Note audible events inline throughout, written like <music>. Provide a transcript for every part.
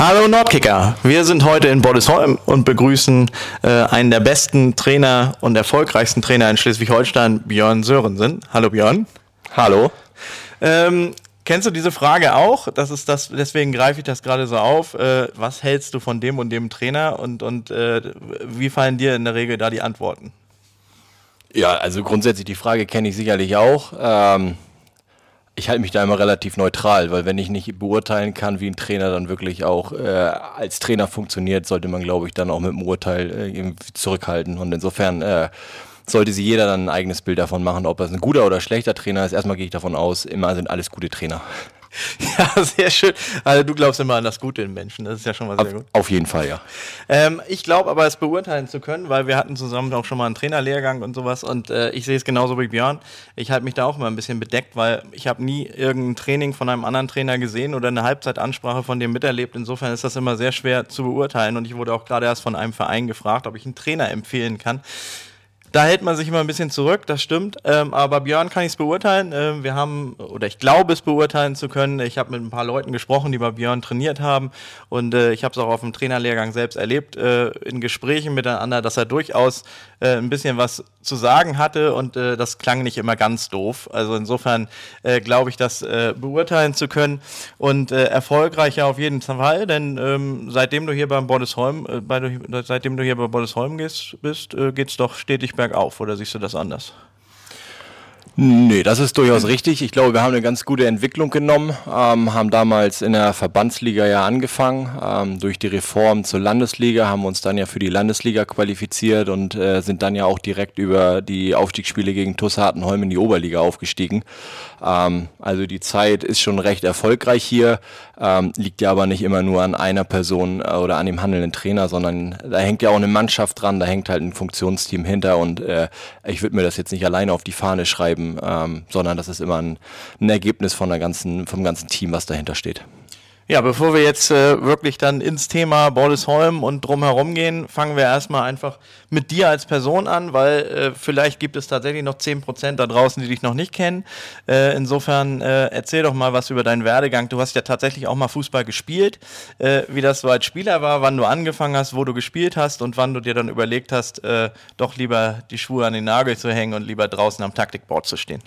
Hallo Nordkicker, wir sind heute in Boddesholm und begrüßen äh, einen der besten Trainer und erfolgreichsten Trainer in Schleswig-Holstein, Björn Sörensen. Hallo Björn. Hallo. Ähm, kennst du diese Frage auch? Das ist das, deswegen greife ich das gerade so auf. Äh, was hältst du von dem und dem Trainer und, und äh, wie fallen dir in der Regel da die Antworten? Ja, also grundsätzlich die Frage kenne ich sicherlich auch. Ähm, ich halte mich da immer relativ neutral, weil wenn ich nicht beurteilen kann, wie ein Trainer dann wirklich auch äh, als Trainer funktioniert, sollte man, glaube ich, dann auch mit dem Urteil äh, zurückhalten. Und insofern äh, sollte sich jeder dann ein eigenes Bild davon machen, ob es ein guter oder schlechter Trainer ist. Erstmal gehe ich davon aus, immer sind alles gute Trainer. <laughs> Ja, sehr schön. Also du glaubst immer an das Gute in Menschen, das ist ja schon mal sehr auf, gut. Auf jeden Fall, ja. Ähm, ich glaube aber, es beurteilen zu können, weil wir hatten zusammen auch schon mal einen Trainerlehrgang und sowas und äh, ich sehe es genauso wie Björn. Ich halte mich da auch immer ein bisschen bedeckt, weil ich habe nie irgendein Training von einem anderen Trainer gesehen oder eine Halbzeitansprache von dem miterlebt. Insofern ist das immer sehr schwer zu beurteilen und ich wurde auch gerade erst von einem Verein gefragt, ob ich einen Trainer empfehlen kann. Da hält man sich immer ein bisschen zurück, das stimmt. Ähm, aber Björn kann ich es beurteilen. Ähm, wir haben, oder ich glaube es beurteilen zu können. Ich habe mit ein paar Leuten gesprochen, die bei Björn trainiert haben. Und äh, ich habe es auch auf dem Trainerlehrgang selbst erlebt, äh, in Gesprächen miteinander, dass er durchaus äh, ein bisschen was zu sagen hatte und äh, das klang nicht immer ganz doof. Also insofern äh, glaube ich, das äh, beurteilen zu können. Und äh, erfolgreicher auf jeden Fall, denn ähm, seitdem du hier beim Boddesholm, äh, bei, seitdem du hier bei Boddesholm gehst, bist, äh, geht es doch stetig bergauf oder siehst du das anders? Nee, das ist durchaus richtig. Ich glaube, wir haben eine ganz gute Entwicklung genommen, ähm, haben damals in der Verbandsliga ja angefangen. Ähm, durch die Reform zur Landesliga haben wir uns dann ja für die Landesliga qualifiziert und äh, sind dann ja auch direkt über die Aufstiegsspiele gegen TuS Hartenholm in die Oberliga aufgestiegen. Ähm, also die Zeit ist schon recht erfolgreich hier, ähm, liegt ja aber nicht immer nur an einer Person äh, oder an dem handelnden Trainer, sondern da hängt ja auch eine Mannschaft dran, da hängt halt ein Funktionsteam hinter und äh, ich würde mir das jetzt nicht alleine auf die Fahne schreiben ähm, sondern das ist immer ein, ein Ergebnis von der ganzen, vom ganzen Team, was dahinter steht. Ja, bevor wir jetzt äh, wirklich dann ins Thema Bollesholm und drumherum gehen, fangen wir erstmal einfach mit dir als Person an, weil äh, vielleicht gibt es tatsächlich noch 10% da draußen, die dich noch nicht kennen. Äh, insofern äh, erzähl doch mal was über deinen Werdegang. Du hast ja tatsächlich auch mal Fußball gespielt, äh, wie das so als Spieler war, wann du angefangen hast, wo du gespielt hast und wann du dir dann überlegt hast, äh, doch lieber die Schuhe an den Nagel zu hängen und lieber draußen am Taktikboard zu stehen.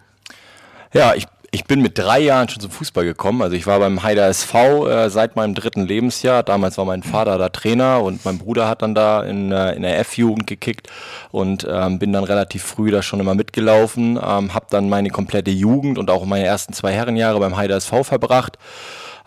Ja, ich ich bin mit drei Jahren schon zum Fußball gekommen. Also ich war beim Heider SV äh, seit meinem dritten Lebensjahr. Damals war mein Vater da Trainer und mein Bruder hat dann da in, äh, in der F-Jugend gekickt und ähm, bin dann relativ früh da schon immer mitgelaufen. Ähm, habe dann meine komplette Jugend und auch meine ersten zwei Herrenjahre beim Heider SV verbracht.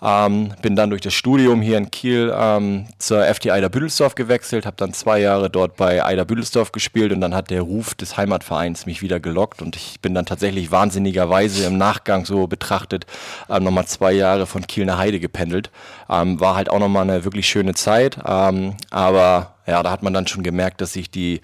Ähm, bin dann durch das Studium hier in Kiel ähm, zur FT Eider Büdelsdorf gewechselt, habe dann zwei Jahre dort bei Eider Büdelsdorf gespielt und dann hat der Ruf des Heimatvereins mich wieder gelockt und ich bin dann tatsächlich wahnsinnigerweise im Nachgang so betrachtet ähm, nochmal zwei Jahre von Kiel nach Heide gependelt. Ähm, war halt auch nochmal eine wirklich schöne Zeit, ähm, aber ja, da hat man dann schon gemerkt, dass sich die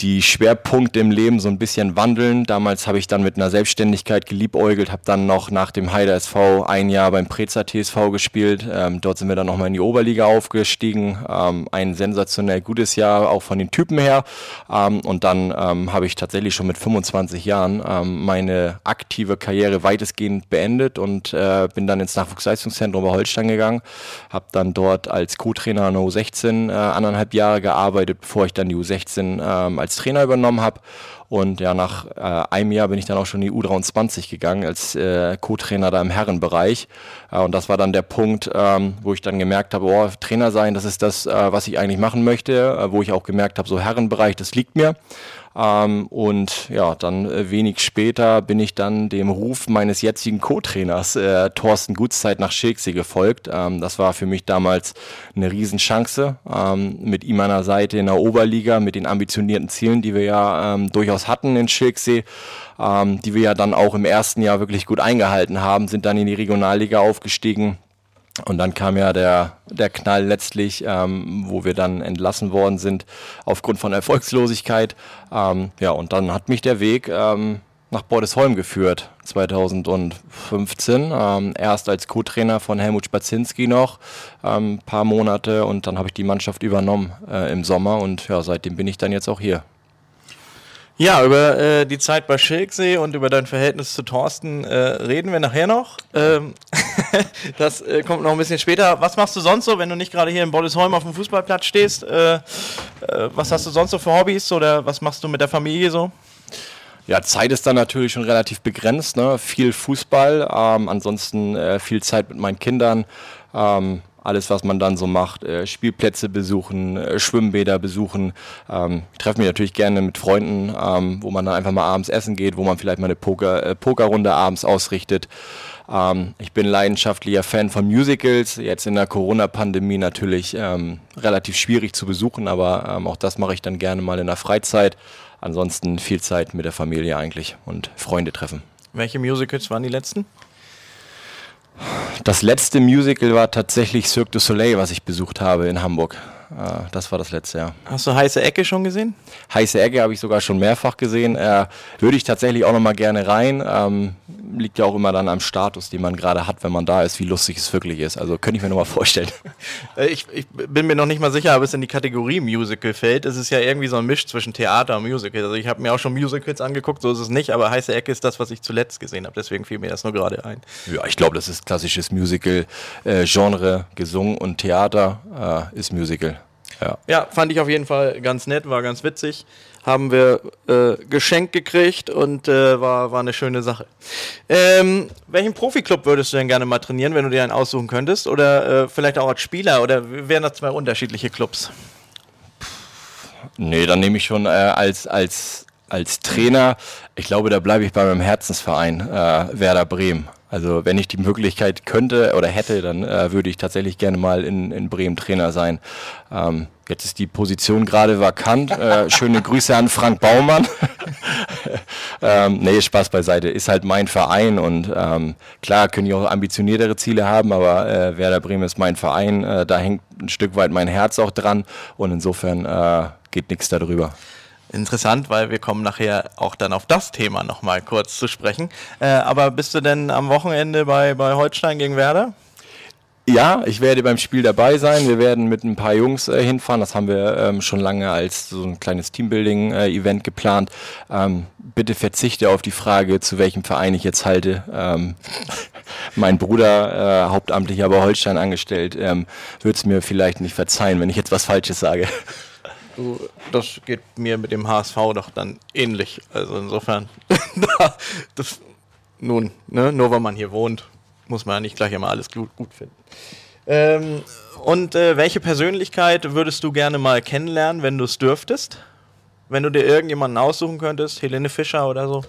die Schwerpunkte im Leben so ein bisschen wandeln. Damals habe ich dann mit einer Selbstständigkeit geliebäugelt, habe dann noch nach dem Heider SV ein Jahr beim Preza TSV gespielt. Ähm, dort sind wir dann nochmal in die Oberliga aufgestiegen. Ähm, ein sensationell gutes Jahr, auch von den Typen her. Ähm, und dann ähm, habe ich tatsächlich schon mit 25 Jahren ähm, meine aktive Karriere weitestgehend beendet und äh, bin dann ins Nachwuchsleistungszentrum bei Holstein gegangen. Habe dann dort als Co-Trainer an der U16 äh, anderthalb Jahre gearbeitet, bevor ich dann die U16 ähm, als Trainer übernommen habe. Und ja, nach äh, einem Jahr bin ich dann auch schon in die U23 gegangen als äh, Co-Trainer da im Herrenbereich. Äh, und das war dann der Punkt, ähm, wo ich dann gemerkt habe, oh, Trainer sein, das ist das, äh, was ich eigentlich machen möchte, äh, wo ich auch gemerkt habe, so Herrenbereich, das liegt mir. Ähm, und ja, dann äh, wenig später bin ich dann dem Ruf meines jetzigen Co-Trainers äh, Thorsten Gutszeit nach Schilksee gefolgt. Ähm, das war für mich damals eine Riesenchance, ähm, mit ihm an der Seite in der Oberliga, mit den ambitionierten Zielen, die wir ja ähm, durchaus hatten in Schilksee, ähm, die wir ja dann auch im ersten Jahr wirklich gut eingehalten haben, sind dann in die Regionalliga aufgestiegen und dann kam ja der, der Knall letztlich, ähm, wo wir dann entlassen worden sind aufgrund von Erfolgslosigkeit. Ähm, ja, und dann hat mich der Weg ähm, nach Bordesholm geführt, 2015. Ähm, erst als Co-Trainer von Helmut Spazinski noch, ein ähm, paar Monate und dann habe ich die Mannschaft übernommen äh, im Sommer und ja, seitdem bin ich dann jetzt auch hier. Ja, über äh, die Zeit bei Schilksee und über dein Verhältnis zu Thorsten äh, reden wir nachher noch. Ähm, <laughs> das äh, kommt noch ein bisschen später. Was machst du sonst so, wenn du nicht gerade hier in Bollesholm auf dem Fußballplatz stehst? Äh, äh, was hast du sonst so für Hobbys oder was machst du mit der Familie so? Ja, Zeit ist dann natürlich schon relativ begrenzt. Ne? Viel Fußball, ähm, ansonsten äh, viel Zeit mit meinen Kindern. Ähm, alles, was man dann so macht, äh, Spielplätze besuchen, äh, Schwimmbäder besuchen. Ähm, ich treffe mich natürlich gerne mit Freunden, ähm, wo man dann einfach mal abends essen geht, wo man vielleicht mal eine Poker, äh, Pokerrunde abends ausrichtet. Ähm, ich bin leidenschaftlicher Fan von Musicals. Jetzt in der Corona-Pandemie natürlich ähm, relativ schwierig zu besuchen, aber ähm, auch das mache ich dann gerne mal in der Freizeit. Ansonsten viel Zeit mit der Familie eigentlich und Freunde treffen. Welche Musicals waren die letzten? Das letzte Musical war tatsächlich Cirque du Soleil, was ich besucht habe in Hamburg. Äh, das war das letzte Jahr. Hast du Heiße Ecke schon gesehen? Heiße Ecke habe ich sogar schon mehrfach gesehen. Äh, würde ich tatsächlich auch noch mal gerne rein. Liegt ja auch immer dann am Status, den man gerade hat, wenn man da ist, wie lustig es wirklich ist. Also könnte ich mir noch mal vorstellen. <laughs> Äh, ich, ich, bin mir noch nicht mal sicher, ob es in die Kategorie Musical fällt. Es ist ja irgendwie so ein Misch zwischen Theater und Musical. Also ich habe mir auch schon Musicals angeguckt, so ist es nicht, aber Heiße Ecke ist das, was ich zuletzt gesehen habe. Deswegen fiel mir das nur gerade ein. Ja, ich glaube, das ist klassisches Musical-Genre, äh, gesungen und Theater äh, ist Musical. Ja. ja, fand ich auf jeden Fall ganz nett, war ganz witzig. Haben wir äh, geschenkt gekriegt und äh, war, war eine schöne Sache. Ähm, welchen Profiklub würdest du denn gerne mal trainieren, wenn du dir einen aussuchen könntest? Oder äh, vielleicht auch als Spieler? Oder wären das zwei unterschiedliche Clubs? Nee, dann nehme ich schon äh, als, als, als Trainer. Ich glaube, da bleibe ich bei meinem Herzensverein, äh, Werder Bremen. Also wenn ich die Möglichkeit könnte oder hätte, dann äh, würde ich tatsächlich gerne mal in, in Bremen Trainer sein. Ähm, jetzt ist die Position gerade vakant. Äh, schöne Grüße an Frank Baumann. <laughs> ähm, nee, Spaß beiseite. Ist halt mein Verein und ähm, klar können ich auch ambitioniertere Ziele haben, aber äh, Werder Bremen ist mein Verein. Äh, da hängt ein Stück weit mein Herz auch dran und insofern äh, geht nichts darüber interessant, weil wir kommen nachher auch dann auf das Thema nochmal kurz zu sprechen. Äh, aber bist du denn am Wochenende bei, bei Holstein gegen Werder? Ja, ich werde beim Spiel dabei sein. Wir werden mit ein paar Jungs äh, hinfahren. Das haben wir ähm, schon lange als so ein kleines Teambuilding-Event äh, geplant. Ähm, bitte verzichte auf die Frage, zu welchem Verein ich jetzt halte. Ähm, <laughs> mein Bruder, äh, hauptamtlich aber Holstein angestellt, ähm, wird es mir vielleicht nicht verzeihen, wenn ich jetzt was Falsches sage. <laughs> Du, das geht mir mit dem HSV doch dann ähnlich. Also insofern, <laughs> das, nun, ne, nur weil man hier wohnt, muss man ja nicht gleich immer alles gut, gut finden. Ähm, und äh, welche Persönlichkeit würdest du gerne mal kennenlernen, wenn du es dürftest? Wenn du dir irgendjemanden aussuchen könntest, Helene Fischer oder so?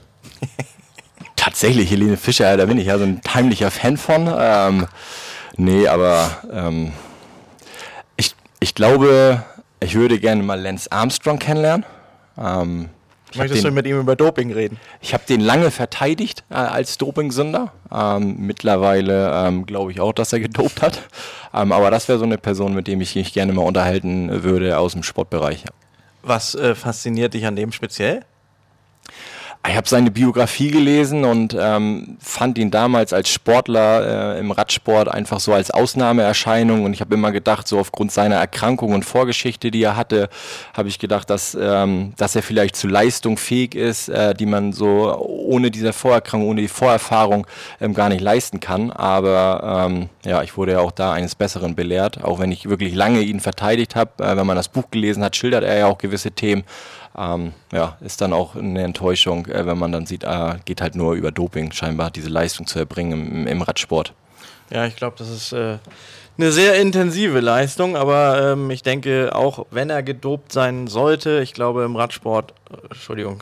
<laughs> Tatsächlich, Helene Fischer, da bin ich ja so ein heimlicher Fan von. Ähm, nee, aber ähm, ich, ich glaube, ich würde gerne mal Lance Armstrong kennenlernen. Ähm, Möchtest den, du mit ihm über Doping reden? Ich habe den lange verteidigt äh, als Dopingsünder. Ähm, mittlerweile ähm, glaube ich auch, dass er gedopt hat. Ähm, aber das wäre so eine Person, mit dem ich mich gerne mal unterhalten würde aus dem Sportbereich. Was äh, fasziniert dich an dem speziell? Ich habe seine Biografie gelesen und ähm, fand ihn damals als Sportler äh, im Radsport einfach so als Ausnahmeerscheinung und ich habe immer gedacht, so aufgrund seiner Erkrankung und Vorgeschichte, die er hatte, habe ich gedacht, dass, ähm, dass er vielleicht zu Leistung fähig ist, äh, die man so ohne diese Vorerkrankung, ohne die Vorerfahrung ähm, gar nicht leisten kann. Aber ähm, ja, ich wurde ja auch da eines Besseren belehrt, auch wenn ich wirklich lange ihn verteidigt habe. Äh, wenn man das Buch gelesen hat, schildert er ja auch gewisse Themen ähm, ja, ist dann auch eine Enttäuschung, äh, wenn man dann sieht, ah, geht halt nur über Doping scheinbar diese Leistung zu erbringen im, im Radsport. Ja, ich glaube, das ist äh, eine sehr intensive Leistung, aber ähm, ich denke, auch wenn er gedopt sein sollte, ich glaube im Radsport, äh, Entschuldigung,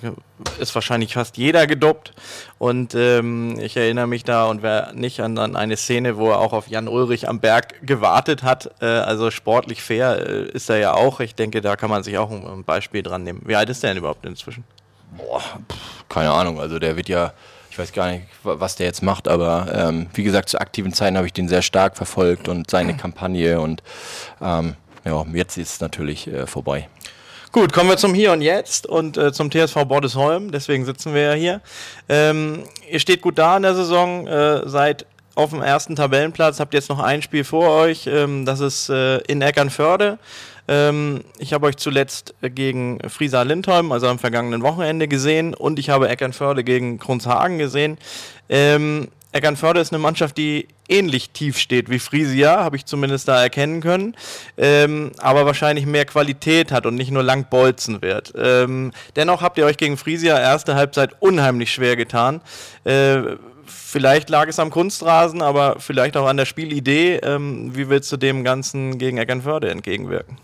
ist wahrscheinlich fast jeder gedopt. Und ähm, ich erinnere mich da und wer nicht an, an, eine Szene, wo er auch auf Jan Ulrich am Berg gewartet hat. Äh, also sportlich fair äh, ist er ja auch. Ich denke, da kann man sich auch ein, ein Beispiel dran nehmen. Wie alt ist der denn überhaupt inzwischen? Boah, pff, keine Ahnung. Also der wird ja ich weiß gar nicht, was der jetzt macht, aber ähm, wie gesagt, zu aktiven Zeiten habe ich den sehr stark verfolgt und seine <clears throat> Kampagne und ähm, ja, jetzt ist es natürlich äh, vorbei. Gut, kommen wir zum Hier und Jetzt und äh, zum TSV Bordesholm. Deswegen sitzen wir ja hier. Ähm, ihr steht gut da in der Saison, äh, seid auf dem ersten Tabellenplatz, habt jetzt noch ein Spiel vor euch. Ähm, das ist äh, in Eckernförde. Ähm, ich habe euch zuletzt gegen Frisa Lindholm, also am vergangenen Wochenende gesehen und ich habe Eckernförde gegen Kronshagen gesehen. Ähm, Eckernförde ist eine Mannschaft, die ähnlich tief steht wie Frisia, habe ich zumindest da erkennen können, ähm, aber wahrscheinlich mehr Qualität hat und nicht nur lang bolzen wird. Ähm, dennoch habt ihr euch gegen Frisia erste Halbzeit unheimlich schwer getan. Äh, vielleicht lag es am Kunstrasen, aber vielleicht auch an der Spielidee. Ähm, wie willst du dem Ganzen gegen Eckernförde entgegenwirken?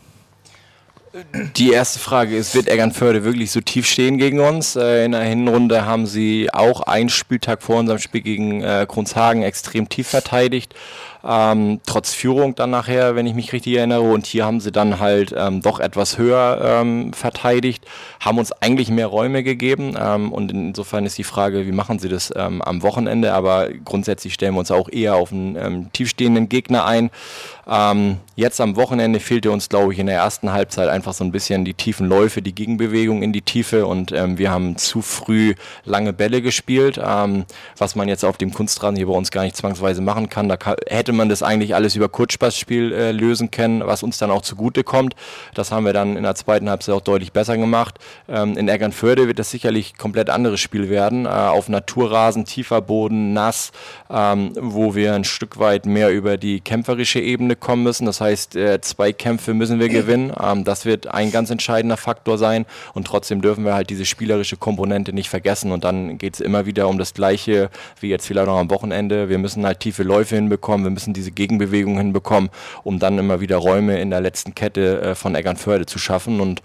Die erste Frage ist, wird Eckernförde wirklich so tief stehen gegen uns? Äh, in der Hinrunde haben sie auch einen Spieltag vor unserem Spiel gegen äh, Kronshagen extrem tief verteidigt ähm, trotz Führung dann nachher, wenn ich mich richtig erinnere. Und hier haben sie dann halt ähm, doch etwas höher ähm, verteidigt, haben uns eigentlich mehr Räume gegeben. Ähm, und insofern ist die Frage, wie machen sie das ähm, am Wochenende? Aber grundsätzlich stellen wir uns auch eher auf einen ähm, tiefstehenden Gegner ein. Ähm, jetzt am Wochenende fehlte uns, glaube ich, in der ersten Halbzeit einfach so ein bisschen die tiefen Läufe, die Gegenbewegung in die Tiefe und ähm, wir haben zu früh lange Bälle gespielt, ähm, was man jetzt auf dem Kunstrasen hier bei uns gar nicht zwangsweise machen kann. Da hätte man das eigentlich alles über Kurzpassspiel äh, lösen können, was uns dann auch zugute kommt. Das haben wir dann in der zweiten Halbzeit auch deutlich besser gemacht. Ähm, in Eckernförde wird das sicherlich komplett anderes Spiel werden, äh, auf Naturrasen, tiefer Boden, nass, ähm, wo wir ein Stück weit mehr über die kämpferische Ebene kommen müssen. Das heißt, äh, zwei Kämpfe müssen wir gewinnen. Ähm, das wird ein ganz entscheidender Faktor sein. Und trotzdem dürfen wir halt diese spielerische Komponente nicht vergessen. Und dann geht es immer wieder um das Gleiche wie jetzt vielleicht noch am Wochenende. Wir müssen halt tiefe Läufe hinbekommen. Wir müssen diese Gegenbewegung hinbekommen, um dann immer wieder Räume in der letzten Kette äh, von Eckernförde zu schaffen. Und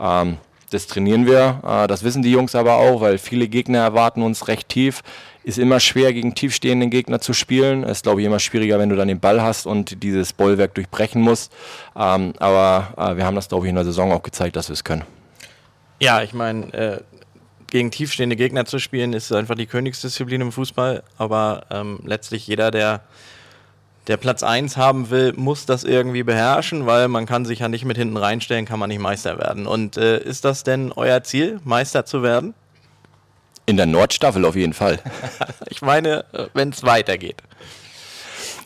ähm, das trainieren wir. Äh, das wissen die Jungs aber auch, weil viele Gegner erwarten uns recht tief. Ist immer schwer, gegen tiefstehenden Gegner zu spielen. Ist, glaube ich, immer schwieriger, wenn du dann den Ball hast und dieses Bollwerk durchbrechen musst. Ähm, aber äh, wir haben das, glaube ich, in der Saison auch gezeigt, dass wir es können. Ja, ich meine, äh, gegen tiefstehende Gegner zu spielen, ist einfach die Königsdisziplin im Fußball. Aber ähm, letztlich jeder, der der Platz 1 haben will, muss das irgendwie beherrschen, weil man kann sich ja nicht mit hinten reinstellen, kann man nicht Meister werden. Und äh, ist das denn euer Ziel, Meister zu werden? In der Nordstaffel auf jeden Fall. <laughs> ich meine, äh, wenn es weitergeht.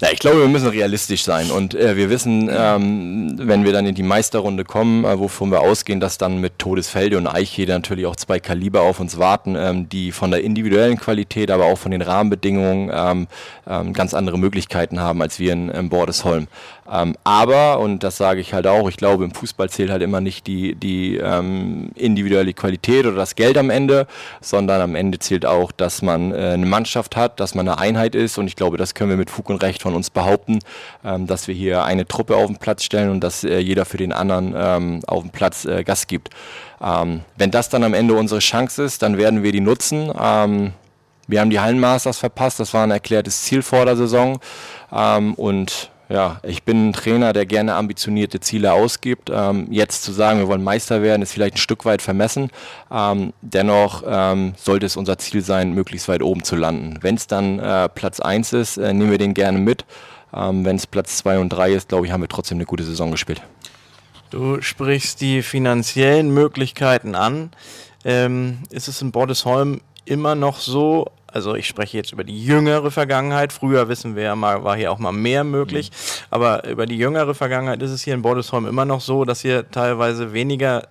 Ja, ich glaube, wir müssen realistisch sein und äh, wir wissen, ähm, wenn wir dann in die Meisterrunde kommen, äh, wovon wir ausgehen, dass dann mit Todesfelde und Eichhede natürlich auch zwei Kaliber auf uns warten, ähm, die von der individuellen Qualität, aber auch von den Rahmenbedingungen ähm, ähm ganz andere Möglichkeiten haben als wir in, in Bordesholm. Ähm, aber, und das sage ich halt auch, ich glaube, im Fußball zählt halt immer nicht die, die ähm, individuelle Qualität oder das Geld am Ende, sondern am Ende zählt auch, dass man äh, eine Mannschaft hat, dass man eine Einheit ist und ich glaube, das können wir mit Fug und Recht von uns behaupten, ähm, dass wir hier eine Truppe auf den Platz stellen und dass äh, jeder für den anderen ähm, auf dem Platz äh, Gas gibt. Ähm, wenn das dann am Ende unsere Chance ist, dann werden wir die nutzen. Wir haben die Hallenmasters verpasst, das war ein erklärtes Ziel vor der Saison und ja, ich bin ein Trainer, der gerne ambitionierte Ziele ausgibt. Ähm, jetzt zu sagen, wir wollen Meister werden, ist vielleicht ein Stück weit vermessen. Ähm, dennoch ähm, sollte es unser Ziel sein, möglichst weit oben zu landen. Wenn es dann äh, Platz 1 ist, äh, nehmen wir den gerne mit. Ähm, Wenn es Platz 2 und 3 ist, glaube ich, haben wir trotzdem eine gute Saison gespielt. Du sprichst die finanziellen Möglichkeiten an. Ähm, ist es in Bordesholm immer noch so, also ich spreche jetzt über die jüngere Vergangenheit. Früher wissen wir ja mal, war hier auch mal mehr möglich. Mhm. Aber über die jüngere Vergangenheit ist es hier in Bordesholm immer noch so, dass ihr teilweise weniger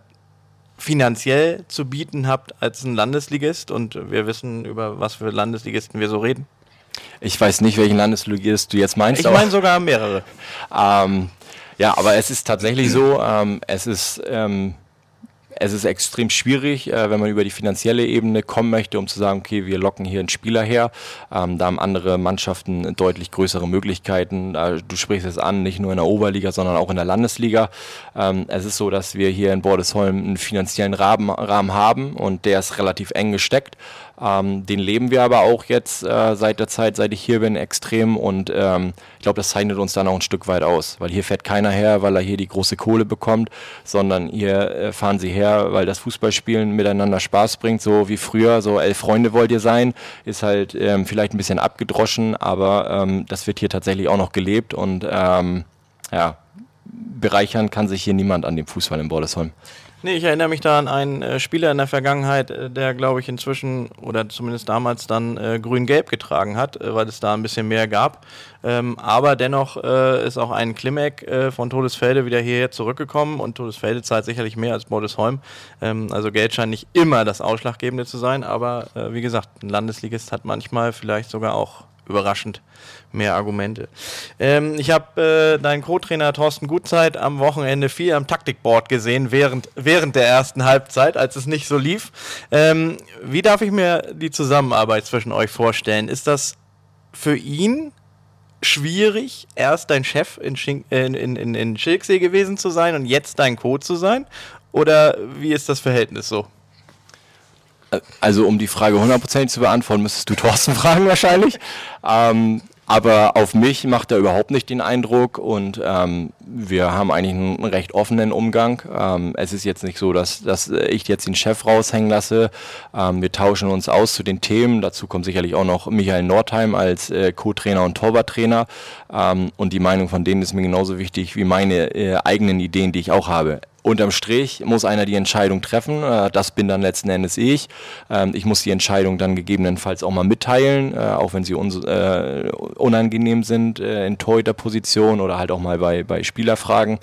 finanziell zu bieten habt als ein Landesligist. Und wir wissen, über was für Landesligisten wir so reden. Ich weiß nicht, welchen Landesligist du jetzt meinst. Ich meine sogar mehrere. <laughs> Ähm, ja, aber es ist tatsächlich so, ähm, es ist ähm, es ist extrem schwierig, äh, wenn man über die finanzielle Ebene kommen möchte, um zu sagen, okay, wir locken hier einen Spieler her. Ähm, da haben andere Mannschaften deutlich größere Möglichkeiten. Äh, du sprichst es an, nicht nur in der Oberliga, sondern auch in der Landesliga. Ähm, es ist so, dass wir hier in Bordesholm einen finanziellen Rahmen, Rahmen haben und der ist relativ eng gesteckt. Ähm, den leben wir aber auch jetzt äh, seit der Zeit, seit ich hier bin, extrem und ähm, ich glaube, das zeichnet uns dann auch ein Stück weit aus, weil hier fährt keiner her, weil er hier die große Kohle bekommt, sondern hier äh, fahren sie her, weil das Fußballspielen miteinander Spaß bringt, so wie früher, so elf Freunde wollt ihr sein, ist halt ähm, vielleicht ein bisschen abgedroschen, aber ähm, das wird hier tatsächlich auch noch gelebt und ähm, ja, bereichern kann sich hier niemand an dem Fußball in Bordesholm. Nee, ich erinnere mich da an einen äh, Spieler in der Vergangenheit, äh, der, glaube ich, inzwischen oder zumindest damals dann äh, grün-gelb getragen hat, äh, weil es da ein bisschen mehr gab. Ähm, aber dennoch äh, ist auch ein Klimek äh, von Todesfelde wieder hierher zurückgekommen und Todesfelde zahlt sicherlich mehr als Bordesholm. Ähm, also Geld scheint nicht immer das Ausschlaggebende zu sein, aber wie gesagt, ein Landesligist hat manchmal vielleicht sogar auch überraschend mehr Argumente. Ähm, ich habe äh, deinen Co-Trainer Thorsten Gutzeit am Wochenende viel am Taktikboard gesehen, während, während der ersten Halbzeit, als es nicht so lief. Ähm, wie darf ich mir die Zusammenarbeit zwischen euch vorstellen? Ist das für ihn schwierig, erst dein Chef in, Schink, in, in, in Schilksee gewesen zu sein und jetzt dein Co zu sein? Oder wie ist das Verhältnis so? Also um die Frage hundertprozentig zu beantworten, müsstest du Thorsten <laughs> fragen wahrscheinlich. Ähm, aber auf mich macht er überhaupt nicht den Eindruck und ähm, wir haben eigentlich einen recht offenen Umgang. Ähm, es ist jetzt nicht so, dass, dass ich jetzt den Chef raushängen lasse. Ähm, wir tauschen uns aus zu den Themen. Dazu kommt sicherlich auch noch Michael Nordheim als äh, Co-Trainer und Torwarttrainer. Ähm, und die Meinung von denen ist mir genauso wichtig wie meine äh, eigenen Ideen, die ich auch habe unterm Strich muss einer die Entscheidung treffen. Äh, das bin dann letzten Endes ich. Ähm, ich muss die Entscheidung dann gegebenenfalls auch mal mitteilen, äh, auch wenn sie äh, unangenehm sind in Torhüterposition oder halt auch mal bei, bei Spielerfragen.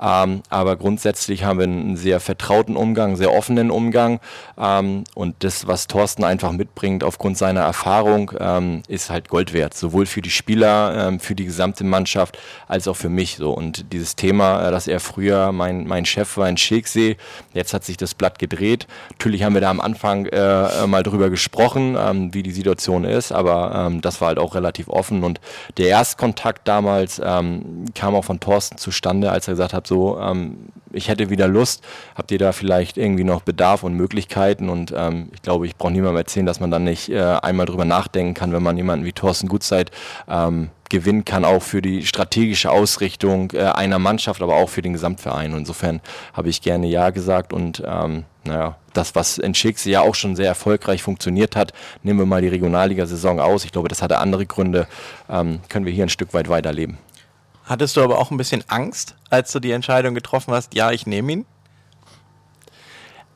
Ähm, aber grundsätzlich haben wir einen sehr vertrauten Umgang, sehr offenen Umgang. Ähm, und das, was Thorsten einfach mitbringt aufgrund seiner Erfahrung, ähm, ist halt Gold wert. Sowohl für die Spieler, ähm, für die gesamte Mannschaft, als auch für mich. So. Und dieses Thema, äh, dass er früher mein, mein Chef war in Schicksee, jetzt hat sich das Blatt gedreht. Natürlich haben wir da am Anfang äh, mal drüber gesprochen, ähm, wie die Situation ist, aber ähm, das war halt auch relativ offen. Und der Erstkontakt damals kam auch von Thorsten zustande, als er gesagt hat, so, ähm, ich hätte wieder Lust, habt ihr da vielleicht irgendwie noch Bedarf und Möglichkeiten und ähm, ich glaube, ich brauche niemandem erzählen, dass man dann nicht äh, einmal drüber nachdenken kann, wenn man jemanden wie Thorsten Gutzeit ähm, gewinnen kann, auch für die strategische Ausrichtung äh, einer Mannschaft, aber auch für den Gesamtverein. Und insofern habe ich gerne Ja gesagt und ähm, naja, das, was in Schicksal ja auch schon sehr erfolgreich funktioniert hat, nehmen wir mal die Regionalliga-Saison aus. Ich glaube, das hatte andere Gründe, ähm, können wir hier ein Stück weit weiterleben. Hattest du aber auch ein bisschen Angst, als du die Entscheidung getroffen hast, ja, ich nehme ihn?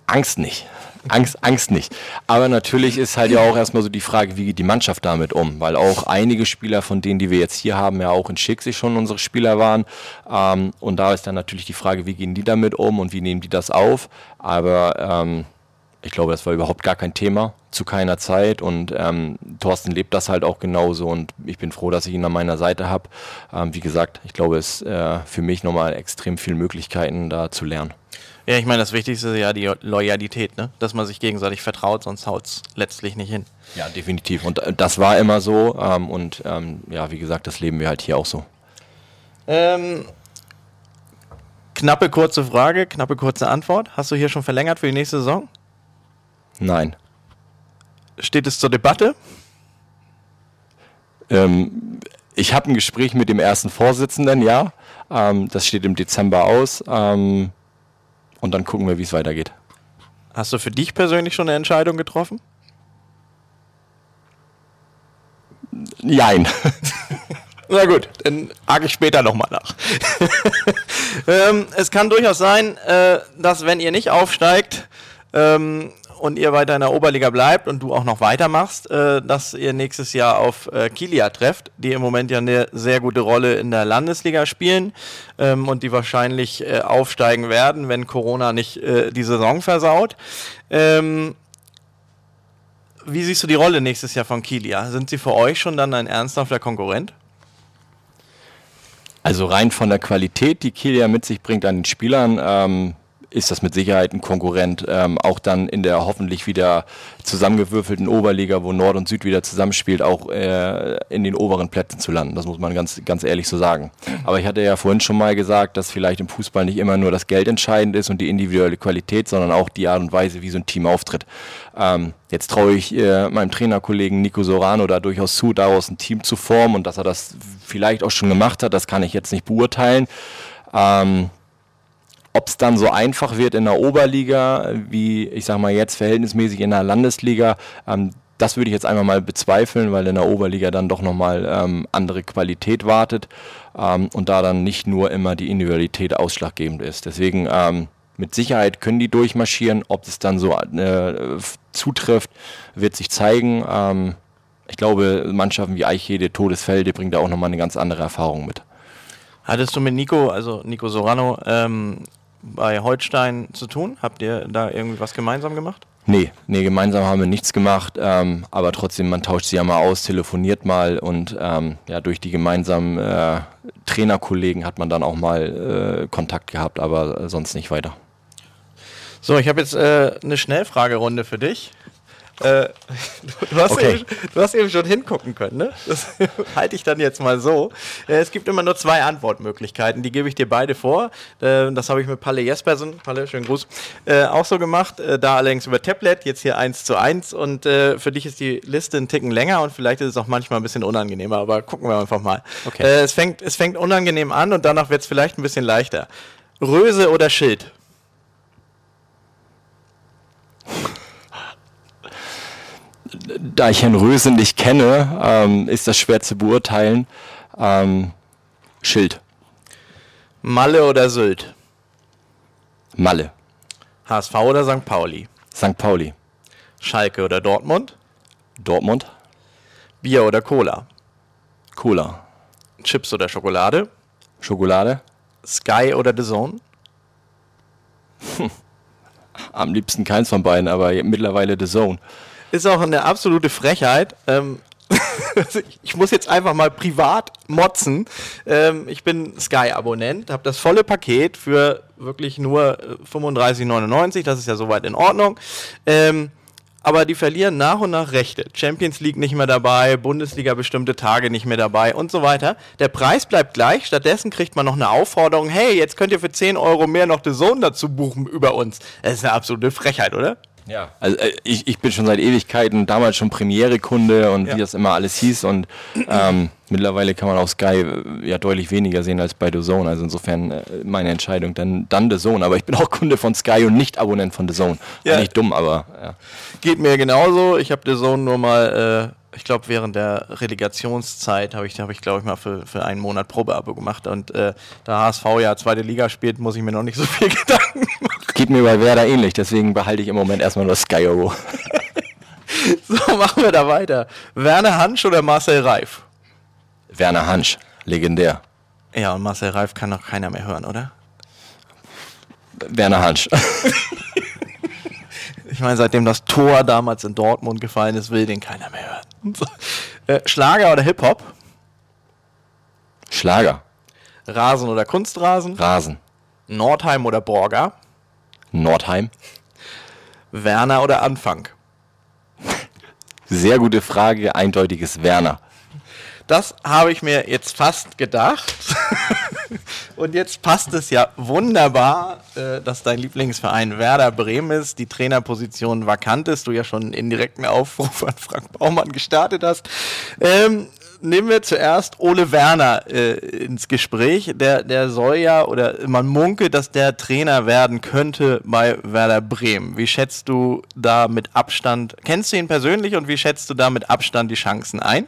Angst nicht. Angst, Angst nicht. Aber natürlich ist halt ja auch erstmal so die Frage, wie geht die Mannschaft damit um? Weil auch einige Spieler von denen, die wir jetzt hier haben, ja auch in Schicksal schon unsere Spieler waren. Ähm, und da ist dann natürlich die Frage, wie gehen die damit um und wie nehmen die das auf? Aber ähm, ich glaube, das war überhaupt gar kein Thema zu keiner Zeit und ähm, Thorsten lebt das halt auch genauso und ich bin froh, dass ich ihn an meiner Seite habe. Ähm, wie gesagt, ich glaube, es ist äh, für mich nochmal extrem viele Möglichkeiten da zu lernen. Ja, ich meine, das Wichtigste ist ja die Loyalität, ne? dass man sich gegenseitig vertraut, sonst haut es letztlich nicht hin. Ja, definitiv. Und äh, das war immer so ähm, und ähm, ja, wie gesagt, das leben wir halt hier auch so. Ähm, knappe kurze Frage, knappe kurze Antwort. Hast du hier schon verlängert für die nächste Saison? Nein. Steht es zur Debatte? Ähm, ich habe ein Gespräch mit dem ersten Vorsitzenden, ja. Ähm, das steht im Dezember aus. Ähm, und dann gucken wir, wie es weitergeht. Hast du für dich persönlich schon eine Entscheidung getroffen? Nein. <laughs> Na gut, dann hake ich später nochmal nach. <laughs> ähm, es kann durchaus sein, äh, dass wenn ihr nicht aufsteigt, ähm, und ihr weiter in der Oberliga bleibt und du auch noch weitermachst, äh, dass ihr nächstes Jahr auf äh, Kilia trefft, die im Moment ja eine sehr gute Rolle in der Landesliga spielen ähm, und die wahrscheinlich äh, aufsteigen werden, wenn Corona nicht äh, die Saison versaut. Ähm, wie siehst du die Rolle nächstes Jahr von Kilia? Sind sie für euch schon dann ein ernsthafter Konkurrent? Also rein von der Qualität, die Kilia mit sich bringt an den Spielern, ähm, ist das mit Sicherheit ein Konkurrent, ähm, auch dann in der hoffentlich wieder zusammengewürfelten Oberliga, wo Nord und Süd wieder zusammenspielt, auch äh, in den oberen Plätzen zu landen. Das muss man ganz, ganz ehrlich so sagen. Aber ich hatte ja vorhin schon mal gesagt, dass vielleicht im Fußball nicht immer nur das Geld entscheidend ist und die individuelle Qualität, sondern auch die Art und Weise, wie so ein Team auftritt. Ähm, jetzt traue ich äh, meinem Trainerkollegen Nico Sorano da durchaus zu, daraus ein Team zu formen und dass er das vielleicht auch schon gemacht hat, das kann ich jetzt nicht beurteilen. Ähm, ob es dann so einfach wird in der Oberliga, wie ich sage mal jetzt verhältnismäßig in der Landesliga, ähm, das würde ich jetzt einmal mal bezweifeln, weil in der Oberliga dann doch nochmal ähm, andere Qualität wartet ähm, und da dann nicht nur immer die Individualität ausschlaggebend ist. Deswegen ähm, mit Sicherheit können die durchmarschieren. Ob es dann so äh, zutrifft, wird sich zeigen. Ähm, ich glaube, Mannschaften wie Eichede, Todesfelde bringen da auch nochmal eine ganz andere Erfahrung mit. Hattest du mit Nico, also Nico Sorano, ähm, bei Holstein zu tun? Habt ihr da irgendwie was gemeinsam gemacht? Nee, nee, gemeinsam haben wir nichts gemacht, ähm, aber trotzdem, man tauscht sich ja mal aus, telefoniert mal und ähm, ja, durch die gemeinsamen äh, Trainerkollegen hat man dann auch mal äh, Kontakt gehabt, aber sonst nicht weiter. So, ich habe jetzt äh, eine Schnellfragerunde für dich. Äh, du, hast okay. eben, du, hast eben, schon hingucken können, ne? Das <laughs> halte ich dann jetzt mal so. Äh, es gibt immer nur zwei Antwortmöglichkeiten, die gebe ich dir beide vor. Äh, das habe ich mit Palle Jespersen, Palle, schönen Gruß, äh, auch so gemacht. Da allerdings über Tablet, jetzt hier eins zu eins. Und für dich ist die Liste ein Ticken länger und vielleicht ist es auch manchmal ein bisschen unangenehmer, aber gucken wir einfach mal. Okay. es, fängt, es fängt unangenehm an und danach wird es vielleicht ein bisschen leichter. Röse oder Schild? Da ich Herrn Röse nicht kenne, ähm, ist das schwer zu beurteilen. Ähm, Schild. Malle oder Sylt? Malle. HSV oder St. Pauli? St. Pauli. Schalke oder Dortmund? Dortmund. Bier oder Cola? Cola. Chips oder Schokolade? Schokolade. Sky oder The Zone? Hm. Am liebsten keins von beiden, aber mittlerweile The Zone ist auch eine absolute Frechheit. Ähm, <laughs> ich muss jetzt einfach mal privat motzen. Ähm, ich bin Sky-Abonnent, habe das volle Paket für wirklich nur 35,99. Äh, das ist ja soweit in Ordnung. Ähm, aber die verlieren nach und nach Rechte. Champions League nicht mehr dabei, Bundesliga bestimmte Tage nicht mehr dabei und so weiter. Der Preis bleibt gleich, stattdessen kriegt man noch eine Aufforderung, hey, jetzt könnt ihr für 10 Euro mehr noch The Zone dazu buchen über uns. Das ist eine absolute Frechheit, oder? Ja. Also äh, ich, ich bin schon seit Ewigkeiten damals schon Premiere-Kunde und ja. wie das immer alles hieß und ähm, mittlerweile kann man auf Sky äh, ja deutlich weniger sehen als bei The Zone. Also insofern äh, meine Entscheidung dann, dann The Zone. Aber ich bin auch Kunde von Sky und nicht Abonnent von The Zone. Ja. Nicht dumm, aber ja. Geht mir genauso. Ich habe The Zone nur mal äh, ich glaube, während der Relegationszeit habe ich, hab ich glaube ich, mal für, für einen Monat Probeabo gemacht. Und äh, da HSV ja zweite Liga spielt, muss ich mir noch nicht so viel <laughs> Gedanken machen. Geht mir bei Werder ähnlich, deswegen behalte ich im Moment erstmal nur Sky Euro. <laughs> so, machen wir da weiter. Werner Hansch oder Marcel Reif? Werner Hansch, legendär. Ja, und Marcel Reif kann noch keiner mehr hören, oder? Werner Hansch. <laughs> ich meine, seitdem das Tor damals in Dortmund gefallen ist, will den keiner mehr hören. Äh, Schlager oder Hip-Hop? Schlager. Rasen oder Kunstrasen? Rasen. Nordheim oder Borger? Nordheim. Werner oder Anfang? Sehr gute Frage, eindeutiges Werner. Das habe ich mir jetzt fast gedacht. <laughs> Und jetzt passt es ja wunderbar, äh, dass dein Lieblingsverein Werder Bremen ist, die Trainerposition vakant ist, du ja schon einen indirekten Aufruf an Frank Baumann gestartet hast. Ähm, nehmen wir zuerst Ole Werner äh, ins Gespräch. Der, der soll ja, oder man munkelt, dass der Trainer werden könnte bei Werder Bremen. Wie schätzt du da mit Abstand, kennst du ihn persönlich und wie schätzt du da mit Abstand die Chancen ein?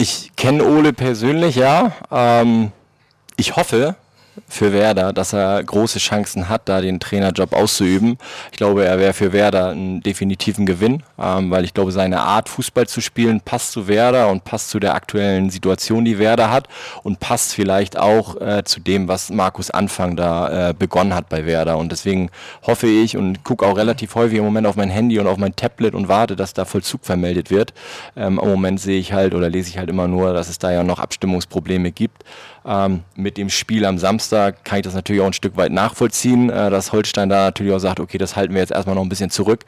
Ich kenne Ole persönlich, ja. Ähm, ich hoffe, für Werder, dass er große Chancen hat, da den Trainerjob auszuüben. Ich glaube, er wäre für Werder einen definitiven Gewinn, ähm, weil ich glaube, seine Art, Fußball zu spielen, passt zu Werder und passt zu der aktuellen Situation, die Werder hat und passt vielleicht auch äh, zu dem, was Markus Anfang da äh, begonnen hat bei Werder. Und deswegen hoffe ich und gucke auch relativ häufig im Moment auf mein Handy und auf mein Tablet und warte, dass da Vollzug vermeldet wird. Ähm, Im Moment sehe ich halt oder lese ich halt immer nur, dass es da ja noch Abstimmungsprobleme gibt. Ähm, mit dem Spiel am Samstag kann ich das natürlich auch ein Stück weit nachvollziehen, äh, dass Holstein da natürlich auch sagt, okay, das halten wir jetzt erstmal noch ein bisschen zurück.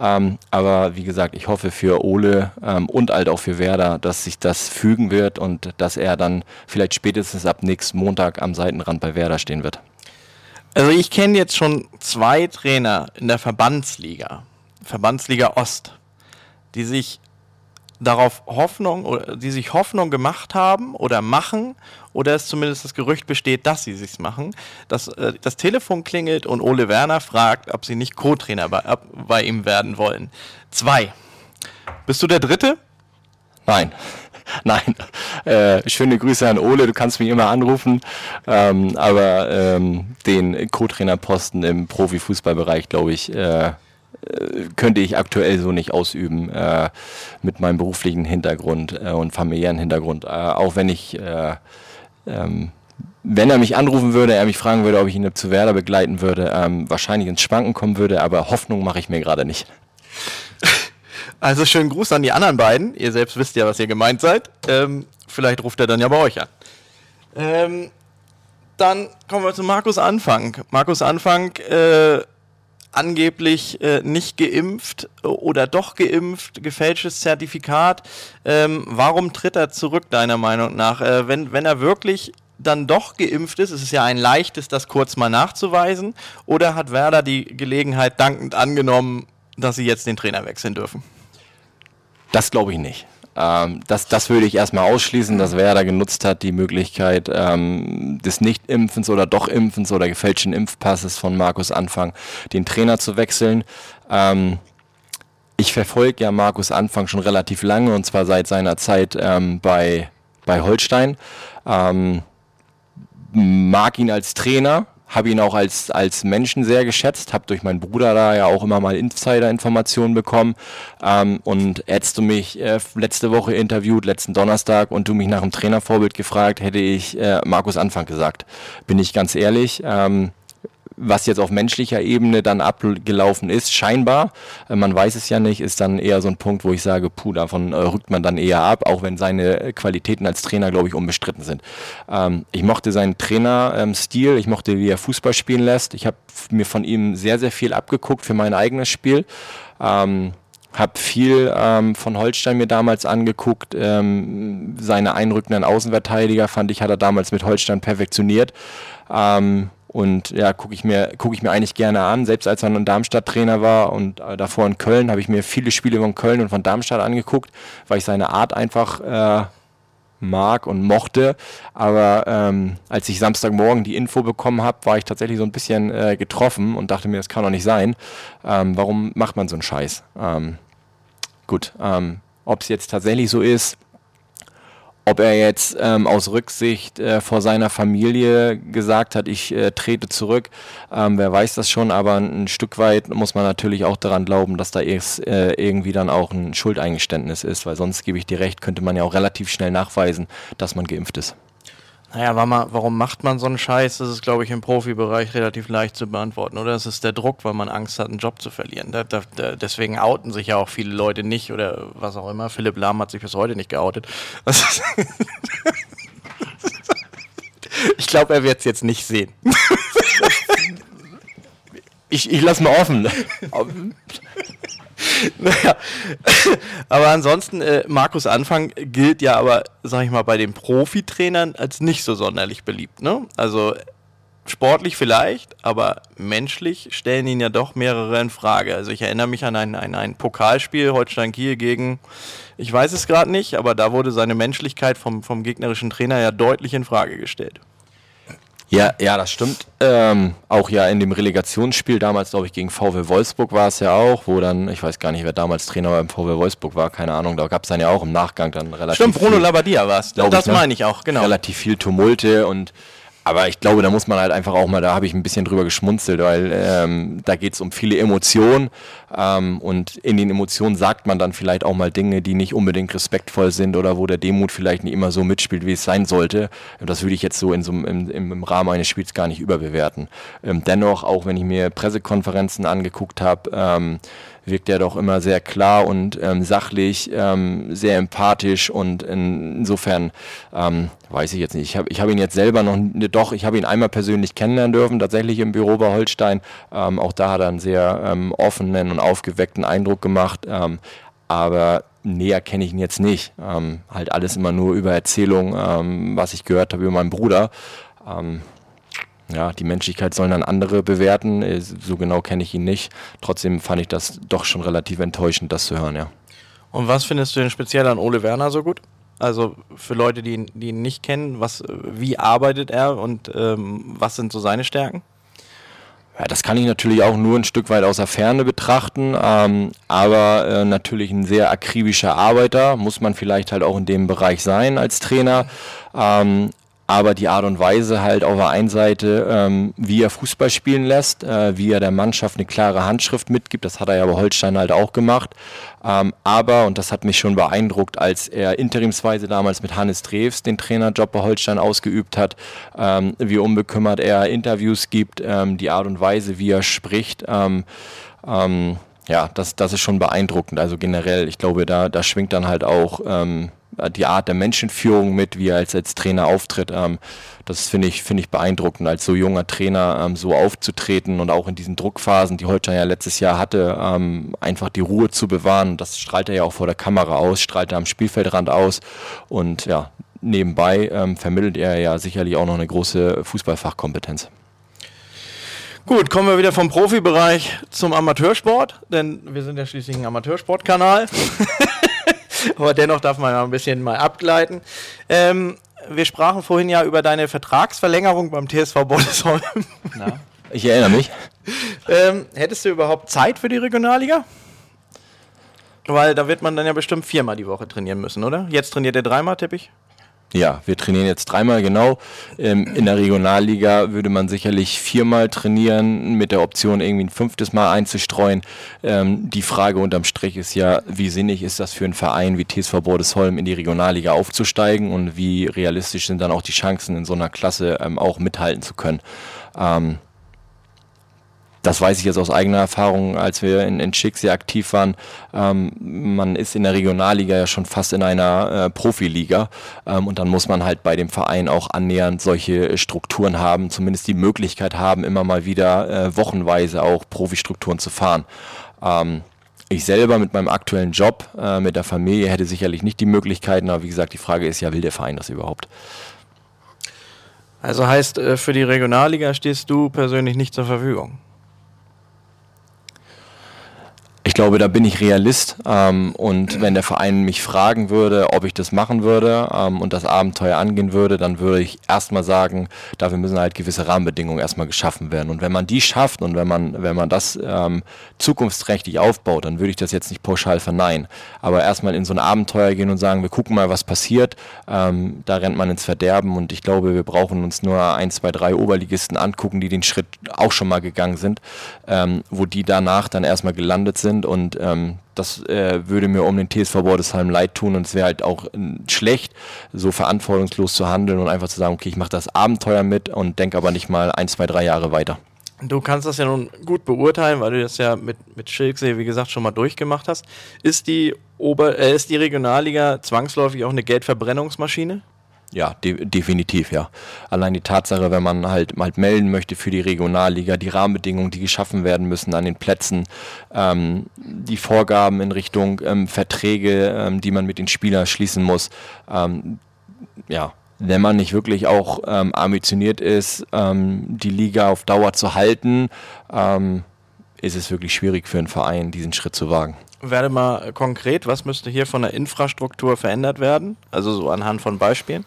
Ähm, aber wie gesagt, ich hoffe für Ole ähm, und halt auch für Werder, dass sich das fügen wird und dass er dann vielleicht spätestens ab nächsten Montag am Seitenrand bei Werder stehen wird. Also ich kenne jetzt schon zwei Trainer in der Verbandsliga, Verbandsliga Ost, die sich darauf Hoffnung oder die sich Hoffnung gemacht haben oder machen oder es zumindest das Gerücht besteht, dass sie sich's machen, dass äh, das Telefon klingelt und Ole Werner fragt, ob sie nicht Co-Trainer bei, bei ihm werden wollen. Zwei. Bist du der Dritte? Nein. <laughs> Nein, äh, schöne Grüße an Ole, du kannst mich immer anrufen, ähm, aber ähm, den Co-Trainer-Posten im Profifußballbereich, glaube ich, äh, könnte ich aktuell so nicht ausüben äh, mit meinem beruflichen Hintergrund äh, und familiären Hintergrund. Äh, auch wenn ich, äh, ähm, wenn er mich anrufen würde, er mich fragen würde, ob ich ihn zu Werder begleiten würde, ähm, wahrscheinlich ins Schwanken kommen würde, aber Hoffnung mache ich mir gerade nicht. <laughs> Also schönen Gruß an die anderen beiden. Ihr selbst wisst ja, was ihr gemeint seid. Ähm, vielleicht ruft er dann ja bei euch an. Ähm, dann kommen wir zu Markus Anfang. Markus Anfang äh, angeblich äh, nicht geimpft oder doch geimpft, gefälschtes Zertifikat. Ähm, warum tritt er zurück, deiner Meinung nach? Äh, wenn, wenn er wirklich dann doch geimpft ist, ist es ja ein leichtes, das kurz mal nachzuweisen. Oder hat Werder die Gelegenheit dankend angenommen, dass sie jetzt den Trainer wechseln dürfen? Das glaube ich nicht. Ähm, das, das würde ich erstmal ausschließen, dass Werder genutzt hat, die Möglichkeit ähm, des Nicht-Impfens oder Doch-Impfens oder gefälschten Impfpasses von Markus Anfang, den Trainer zu wechseln. Ähm, ich verfolge ja Markus Anfang schon relativ lange und zwar seit seiner Zeit ähm, bei, bei Holstein. Ähm, mag ihn als Trainer, habe ihn auch als, als Menschen sehr geschätzt, habe durch meinen Bruder da ja auch immer mal Insider-Informationen bekommen. Ähm, und hättest du mich äh, letzte Woche interviewt, letzten Donnerstag, und du mich nach dem Trainervorbild gefragt, hätte ich äh, Markus Anfang gesagt. Bin ich ganz ehrlich. Ähm, was jetzt auf menschlicher Ebene dann abgelaufen ist, scheinbar, äh, man weiß es ja nicht, ist dann eher so ein Punkt, wo ich sage, puh, davon äh, rückt man dann eher ab, auch wenn seine Qualitäten als Trainer, glaube ich, unbestritten sind. Ähm, ich mochte seinen Trainerstil, ähm, ich mochte, wie er Fußball spielen lässt. Ich habe mir von ihm sehr, sehr viel abgeguckt für mein eigenes Spiel. Ähm, habe viel ähm, von Holstein mir damals angeguckt. Ähm, seine einrückenden Außenverteidiger fand ich, hat er damals mit Holstein perfektioniert. Ähm, und ja, gucke ich, mir gucke ich mir eigentlich gerne an. Selbst als er ein Darmstadt-Trainer war und äh, davor in Köln, habe ich mir viele Spiele von Köln und von Darmstadt angeguckt, weil ich seine Art einfach äh, mag und mochte. Aber ähm, als ich Samstagmorgen die Info bekommen habe, war ich tatsächlich so ein bisschen äh, getroffen und dachte mir, das kann doch nicht sein. Ähm, warum macht man so einen Scheiß? Ähm, gut, ähm, ob es jetzt tatsächlich so ist, ob er jetzt ähm, aus Rücksicht äh, vor seiner Familie gesagt hat, ich äh, trete zurück, ähm, wer weiß das schon, aber ein, Stück weit muss man natürlich auch daran glauben, dass da erst, äh, irgendwie dann auch ein Schuldeingeständnis ist, weil sonst gebe ich dir recht, könnte man ja auch relativ schnell nachweisen, dass man geimpft ist. Naja, warum macht man so einen Scheiß? Das ist, glaube ich, im Profibereich relativ leicht zu beantworten, oder? Es ist der Druck, weil man Angst hat, einen Job zu verlieren. Da, da, da, deswegen outen sich ja auch viele Leute nicht oder was auch immer. Philipp Lahm hat sich bis heute nicht geoutet. <laughs> ich glaube, er wird es jetzt nicht sehen. ich ich lasse mal offen. <laughs> naja, <laughs> aber ansonsten, äh, Markus Anfang gilt ja aber, sag ich mal, bei den Profitrainern als nicht so sonderlich beliebt. Ne? Also sportlich vielleicht, aber menschlich stellen ihn ja doch mehrere in Frage. Also ich erinnere mich an ein, ein, ein Pokalspiel Holstein Kiel gegen, ich weiß es gerade nicht, aber da wurde seine Menschlichkeit vom, vom gegnerischen Trainer ja deutlich in Frage gestellt. Ja, ja, das stimmt. Ähm, auch ja in dem Relegationsspiel damals, glaube ich, gegen VW Wolfsburg war es ja auch, wo dann, ich weiß gar nicht, wer damals Trainer beim VW Wolfsburg war, keine Ahnung, da gab es dann ja auch im Nachgang dann relativ Stimmt, Bruno Labbadia war es, das ne? meine ich auch, genau. Relativ viel Tumulte und aber ich glaube, da muss man halt einfach auch mal, da habe ich ein bisschen drüber geschmunzelt, weil ähm, da geht es um viele Emotionen ähm, und in den Emotionen sagt man dann vielleicht auch mal Dinge, die nicht unbedingt respektvoll sind oder wo der Demut vielleicht nicht immer so mitspielt, wie es sein sollte. Das würde ich jetzt so in so im, im Rahmen eines Spiels gar nicht überbewerten. Ähm, dennoch, auch wenn ich mir Pressekonferenzen angeguckt habe, ähm, wirkt er doch immer sehr klar und ähm, sachlich, ähm, sehr empathisch und in, insofern ähm, weiß ich jetzt nicht. Ich habe ich hab ihn jetzt selber noch, doch, ich habe ihn einmal persönlich kennenlernen dürfen, tatsächlich im Büro bei Holstein. Ähm, auch da hat er einen sehr ähm, offenen und aufgeweckten Eindruck gemacht. Ähm, aber näher kenne ich ihn jetzt nicht. Ähm, halt alles immer nur über Erzählungen, ähm, was ich gehört habe über meinen Bruder. Ähm, ja, die Menschlichkeit sollen dann andere bewerten. Äh, so genau kenne ich ihn nicht. Trotzdem fand ich das doch schon relativ enttäuschend, das zu hören, ja. Und was findest du denn speziell an Ole Werner so gut? Also für Leute, die ihn, die ihn nicht kennen, was, wie arbeitet er und ähm, was sind so seine Stärken? Ja, das kann ich natürlich auch nur ein Stück weit aus der Ferne betrachten, ähm, aber äh, natürlich ein sehr akribischer Arbeiter, muss man vielleicht halt auch in dem Bereich sein als Trainer. Ähm, aber die Art und Weise halt auf der einen Seite, ähm, wie er Fußball spielen lässt, äh, wie er der Mannschaft eine klare Handschrift mitgibt, das hat er ja bei Holstein halt auch gemacht. Ähm, aber, und das hat mich schon beeindruckt, als er interimsweise damals mit Hannes Drews den Trainerjob bei Holstein ausgeübt hat, ähm, wie unbekümmert er Interviews gibt, ähm, die Art und Weise, wie er spricht. Ähm, ähm, ja, das, das ist schon beeindruckend. Also generell, ich glaube, da, da schwingt dann halt auch ähm, die Art der Menschenführung mit, wie er als, als Trainer auftritt. Ähm, das finde ich, finde ich beeindruckend, als so junger Trainer ähm, so aufzutreten und auch in diesen Druckphasen, die Holstein ja letztes Jahr hatte, ähm, einfach die Ruhe zu bewahren. Das strahlt er ja auch vor der Kamera aus, strahlt er am Spielfeldrand aus und ja, nebenbei ähm, vermittelt er ja sicherlich auch noch eine große Fußballfachkompetenz. Gut, kommen wir wieder vom Profibereich zum Amateursport, denn wir sind ja schließlich ein Amateursportkanal. <laughs> <laughs> aber dennoch darf man ja ein bisschen mal abgleiten. Ähm, wir sprachen vorhin ja über deine Vertragsverlängerung beim TSV Bollesholm. <laughs> Na, ich erinnere mich. ähm, hättest du überhaupt Zeit für die Regionalliga? Weil da wird man dann ja bestimmt viermal die Woche trainieren müssen, oder? Jetzt trainiert er dreimal, tippe ich. Ja, wir trainieren jetzt dreimal genau. Ähm, in der Regionalliga würde man sicherlich viermal trainieren, mit der Option irgendwie ein fünftes Mal einzustreuen. Ähm, die Frage unterm Strich ist ja, wie sinnig ist das für einen Verein wie TSV Bordesholm in die Regionalliga aufzusteigen und wie realistisch sind dann auch die Chancen in so einer Klasse ähm, auch mithalten zu können. Ähm, das weiß ich jetzt aus eigener Erfahrung, als wir in, in Schick sehr aktiv waren. Ähm, man ist in der Regionalliga ja schon fast in einer äh, Profiliga ähm, und dann muss man halt bei dem Verein auch annähernd solche Strukturen haben, zumindest die Möglichkeit haben, immer mal wieder äh, wochenweise auch Profistrukturen zu fahren. Ähm, ich selber mit meinem aktuellen Job, äh, mit der Familie, hätte sicherlich nicht die Möglichkeiten, aber wie gesagt, die Frage ist ja, will der Verein das überhaupt? Also heißt, äh, für die Regionalliga stehst du persönlich nicht zur Verfügung? Ich glaube, da bin ich Realist. Ähm, und wenn der Verein mich fragen würde, ob ich das machen würde ähm, und das Abenteuer angehen würde, dann würde ich erstmal sagen, dafür müssen halt gewisse Rahmenbedingungen erstmal geschaffen werden. Und wenn man die schafft und wenn man, wenn man das ähm, zukunftsträchtig aufbaut, dann würde ich das jetzt nicht pauschal verneinen. Aber erstmal in so ein Abenteuer gehen und sagen, wir gucken mal, was passiert, ähm, da rennt man ins Verderben. Und ich glaube, wir brauchen uns nur ein, zwei, drei Oberligisten angucken, die den Schritt auch schon mal gegangen sind, ähm, wo die danach dann erstmal gelandet sind und ähm, das äh, würde mir um den TSV Bordesheim leid tun und es wäre halt auch äh, schlecht, so verantwortungslos zu handeln und einfach zu sagen, okay, ich mache das Abenteuer mit und denke aber nicht mal ein, zwei, drei Jahre weiter. Du kannst das ja nun gut beurteilen, weil du das ja mit, mit Schilksee, wie gesagt, schon mal durchgemacht hast. Ist die, Ober äh, ist die Regionalliga zwangsläufig auch eine Geldverbrennungsmaschine? Ja, de definitiv, ja. Allein die Tatsache, wenn man halt mal halt melden möchte für die Regionalliga, die Rahmenbedingungen, die geschaffen werden müssen an den Plätzen, ähm, die Vorgaben in Richtung ähm, Verträge, ähm, die man mit den Spielern schließen muss, ähm, ja, wenn man nicht wirklich auch ähm, ambitioniert ist, ähm, die Liga auf Dauer zu halten, ist es wirklich schwierig für einen Verein, diesen Schritt zu wagen werde mal konkret, was müsste hier von der Infrastruktur verändert werden? Also so anhand von Beispielen?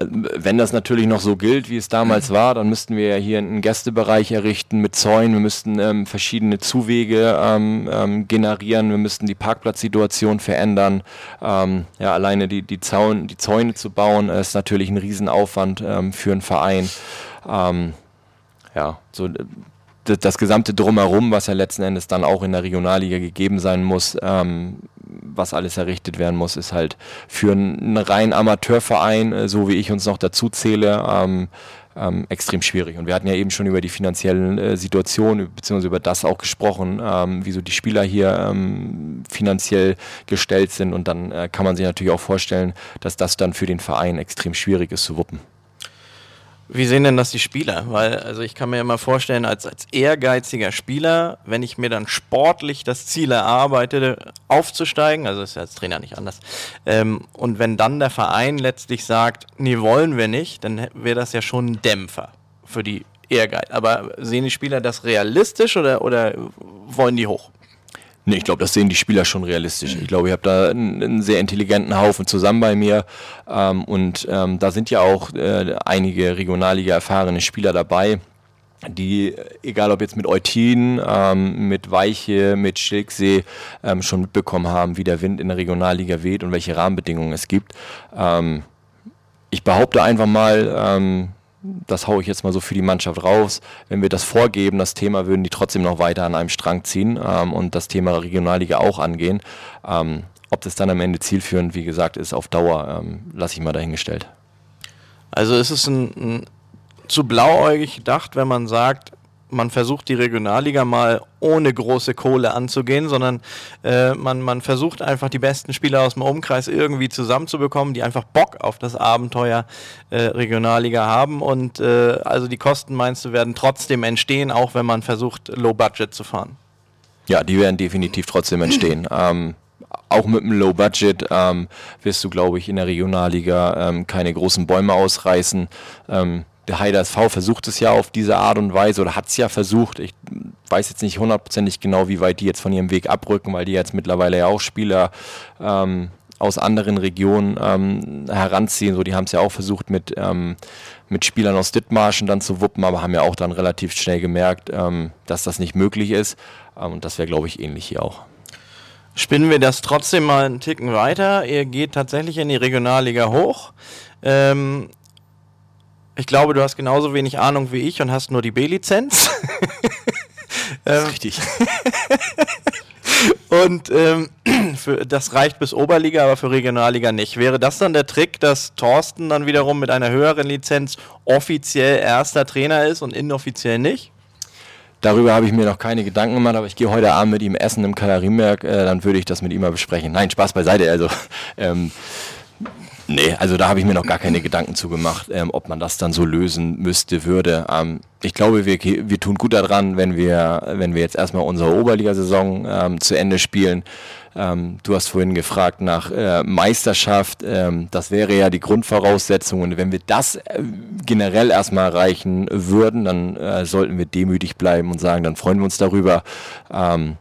Wenn das natürlich noch so gilt, wie es damals war, dann müssten wir ja hier einen Gästebereich errichten mit Zäunen. Wir müssten ähm, verschiedene Zuwege ähm, ähm, generieren. Wir müssten die Parkplatzsituation verändern. Ähm, ja, alleine die, die, Zaun, die Zäune zu bauen, ist natürlich ein Riesenaufwand ähm, für einen Verein. Ähm, ja, so das gesamte Drumherum, was ja letzten Endes dann auch in der Regionalliga gegeben sein muss, ähm, was alles errichtet werden muss, ist halt für einen rein Amateurverein, äh, so wie ich uns noch dazu zähle, ähm, ähm, extrem schwierig. Und wir hatten ja eben schon über die finanziellen äh, Situationen, beziehungsweise über das auch gesprochen, ähm, wieso die Spieler hier ähm, finanziell gestellt sind. Und dann äh, kann man sich natürlich auch vorstellen, dass das dann für den Verein extrem schwierig ist zu wuppen. Wie sehen denn das die Spieler? Weil, also ich kann mir immer vorstellen, als, als ehrgeiziger Spieler, wenn ich mir dann sportlich das Ziel erarbeite, aufzusteigen, also ist ja als Trainer nicht anders, ähm, und wenn dann der Verein letztlich sagt, nee, wollen wir nicht, dann wäre das ja schon ein Dämpfer für die Ehrgeiz. Aber sehen die Spieler das realistisch oder, oder wollen die hoch? Nee, ich glaube, das sehen die Spieler schon realistisch. Ich glaube, ich habe da einen, einen, sehr intelligenten Haufen zusammen bei mir. Ähm, und ähm, da sind ja auch äh, einige Regionalliga erfahrene Spieler dabei. die, egal ob jetzt mit Eutin, ähm, mit Weiche, mit Schilksee, ähm, schon mitbekommen haben, wie der Wind in der Regionalliga weht und welche Rahmenbedingungen es gibt. Ähm, ich behaupte einfach mal, ähm, das haue ich jetzt mal so für die Mannschaft raus, wenn wir das vorgeben, das Thema würden die trotzdem noch weiter an einem Strang ziehen ähm, und das Thema Regionalliga auch angehen. Ähm, ob das dann am Ende zielführend, wie gesagt, ist auf Dauer, lasse ich mal dahingestellt. Also ist es ein, ein zu blauäugig gedacht, wenn man sagt, man versucht die Regionalliga mal ohne große Kohle anzugehen, sondern äh, man, man versucht einfach die besten Spieler aus dem Umkreis irgendwie zusammenzubekommen, die einfach Bock auf das Abenteuer äh, Regionalliga haben. Und äh, also die Kosten, meinst du, werden trotzdem entstehen, auch wenn man versucht, Low Budget zu fahren? Ja, die werden definitiv trotzdem entstehen. <clears throat> ähm, auch mit einem Low Budget ähm, wirst du, glaube ich, in der Regionalliga ähm, keine großen Bäume ausreißen. Ähm, der Heider SV versucht es ja auf diese Art und Weise oder hat es ja versucht. Ich weiß jetzt nicht hundertprozentig genau, wie weit die jetzt von ihrem Weg abrücken, weil die jetzt mittlerweile ja auch Spieler ähm, aus anderen Regionen ähm, heranziehen. So, die haben es ja auch versucht mit, ähm, mit Spielern aus Dithmarschen dann zu wuppen, aber haben ja auch dann relativ schnell gemerkt, ähm, dass das nicht möglich ist. Ähm, und das wäre, glaube ich, ähnlich hier auch. Spinnen wir das trotzdem mal einen Ticken weiter. Ihr geht tatsächlich in die Regionalliga hoch. Ähm, ich glaube, du hast genauso wenig Ahnung wie ich und hast nur die B-Lizenz. <laughs> ähm, richtig. <laughs> und ähm, <clears throat> für, das reicht bis Oberliga, aber für Regionalliga nicht. Wäre das dann der Trick, dass Thorsten dann wiederum mit einer höheren Lizenz offiziell erster Trainer ist und inoffiziell nicht? Darüber habe ich mir noch keine Gedanken gemacht, aber ich gehe heute Abend mit ihm essen im Kalorienberg, äh, dann würde ich das mit ihm mal besprechen. Nein, Spaß beiseite. Also <laughs> ähm, Nee, also da habe ich mir noch gar keine Gedanken zu gemacht, ähm, ob man das dann so lösen müsste, würde. Ähm, ich glaube, wir, wir tun gut daran, wenn wir, wenn wir jetzt erstmal unsere Oberligasaison ähm, zu Ende spielen. Ähm, du hast vorhin gefragt nach äh, Meisterschaft. Ähm, das wäre ja die Grundvoraussetzung. Und wenn wir das äh, generell erstmal erreichen würden, dann äh, sollten wir demütig bleiben und sagen, dann freuen wir uns darüber. Ähm,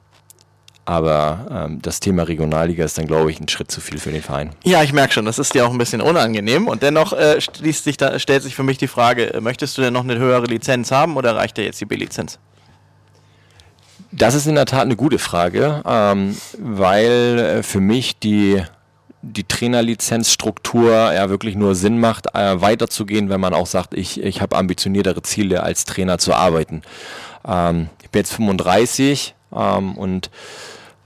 aber ähm, das Thema Regionalliga ist dann, glaube ich, ein Schritt zu viel für den Verein. Ja, ich merke schon, das ist dir auch ein bisschen unangenehm. Und dennoch äh, sich da, stellt sich für mich die Frage, äh, möchtest du denn noch eine höhere Lizenz haben oder reicht dir jetzt die B-Lizenz? Das ist in der Tat eine gute Frage, ähm, weil äh, für mich die, die Trainerlizenzstruktur ja wirklich nur Sinn macht, äh, weiterzugehen, wenn man auch sagt, ich, ich habe ambitioniertere Ziele als Trainer zu arbeiten. Ähm, ich bin jetzt 35 ähm, und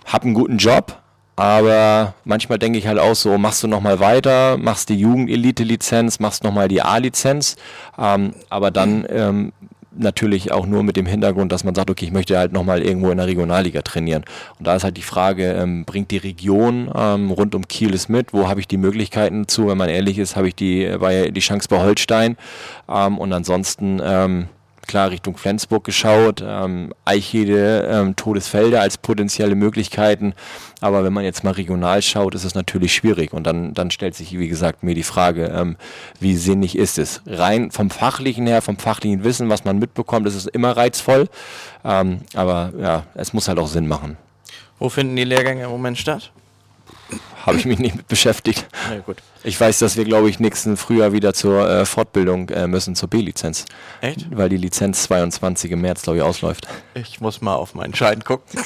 habe einen guten Job, aber manchmal denke ich halt auch so, machst du nochmal weiter, machst die Jugendelite-Lizenz, machst nochmal die A-Lizenz, ähm, aber dann ähm, natürlich auch nur mit dem Hintergrund, dass man sagt, okay, ich möchte halt nochmal irgendwo in der Regionalliga trainieren. Und da ist halt die Frage, ähm, bringt die Region ähm, rund um Kiel es mit? Wo habe ich die Möglichkeiten zu? Wenn man ehrlich ist, habe ich die, bei, die Chance bei Holstein. Ähm, und ansonsten ähm, klar Richtung Flensburg geschaut, ähm, Eichede, ähm, Todesfelde als potenzielle Möglichkeiten. Aber wenn man jetzt mal regional schaut, ist es natürlich schwierig. Und dann, dann stellt sich, wie gesagt, mir die Frage, ähm, wie sinnig ist es? Rein vom fachlichen her, vom fachlichen Wissen, was man mitbekommt, ist es immer reizvoll. Ähm, aber ja, es muss halt auch Sinn machen. Wo finden die Lehrgänge im Moment statt? Habe ich mich nicht mit beschäftigt. <laughs> Ja, gut. Ich weiß, dass wir, glaube ich, nächsten Frühjahr wieder zur äh, Fortbildung äh, müssen, zur B-Lizenz. Echt? Weil die Lizenz 22 im März, glaube ich, ausläuft. Ich muss mal auf meinen Schein gucken.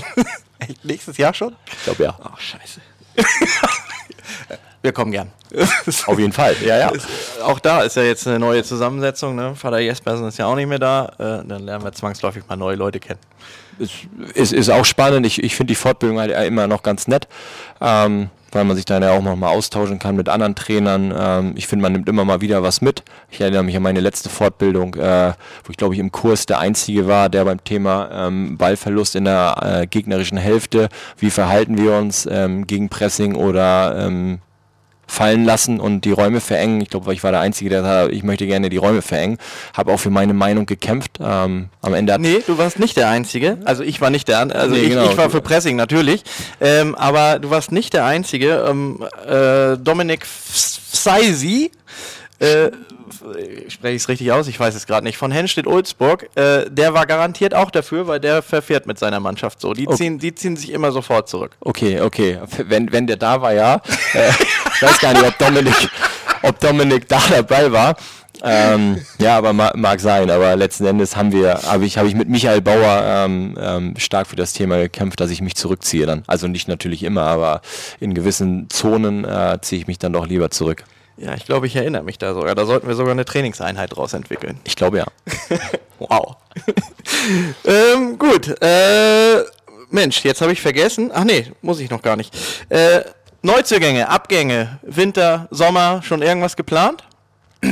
<laughs> Echt, nächstes Jahr schon? Ich glaube ja. Ach, scheiße. Wir kommen gern. <laughs> Auf jeden Fall, ja, ja. Auch da ist ja jetzt eine neue Zusammensetzung. Ne? Vater Jespersen ist ja auch nicht mehr da. Äh, dann lernen wir zwangsläufig mal neue Leute kennen ist, ist, auch spannend. Ich, ich finde die Fortbildung halt immer noch ganz nett, ähm, weil man sich dann ja auch noch mal austauschen kann mit anderen Trainern. Ähm, ich finde, man nimmt immer mal wieder was mit. Ich erinnere mich an meine letzte Fortbildung, äh, wo ich glaube ich im Kurs der Einzige war, der beim Thema ähm, Ballverlust in der äh, gegnerischen Hälfte, wie verhalten wir uns ähm, gegen Pressing oder ähm, fallen lassen und die Räume verengen. Ich glaube, ich war der Einzige, der sagt, ich möchte gerne die Räume verengen. Habe auch für meine Meinung gekämpft. Ähm, am Ende nee, du warst nicht der Einzige. Also ich war nicht der, also nee, ich, genau. ich, war für Pressing natürlich. Ähm, aber du warst nicht der Einzige. Ähm, äh, Dominik äh, spreche ich es richtig aus, ich weiß es gerade nicht, von Henstedt-Ulzburg, äh, der war garantiert auch dafür, weil der verfährt mit seiner Mannschaft so. Die, okay. ziehen, die ziehen sich immer sofort zurück. Okay, okay. Wenn, wenn der da war, ja. Äh, ich weiß gar nicht, ob Dominik, ob Dominik da dabei war. ähm, ja, aber ma mag sein. Aber letzten Endes haben wir, habe ich, habe ich mit Michael Bauer ähm, ähm, stark für das Thema gekämpft, dass ich mich zurückziehe dann. Also nicht natürlich immer, aber in gewissen Zonen äh, ziehe ich mich dann doch lieber zurück. Ja, ich glaube, ich erinnere mich da sogar. Da sollten wir sogar eine Trainingseinheit draus entwickeln. Ich glaube ja. <laughs> wow. <laughs> ähm, gut. Äh, Mensch, jetzt habe ich vergessen. Ach nee, muss ich noch gar nicht. Äh, Neuzugänge, Abgänge, Winter, Sommer, schon irgendwas geplant? <clears throat>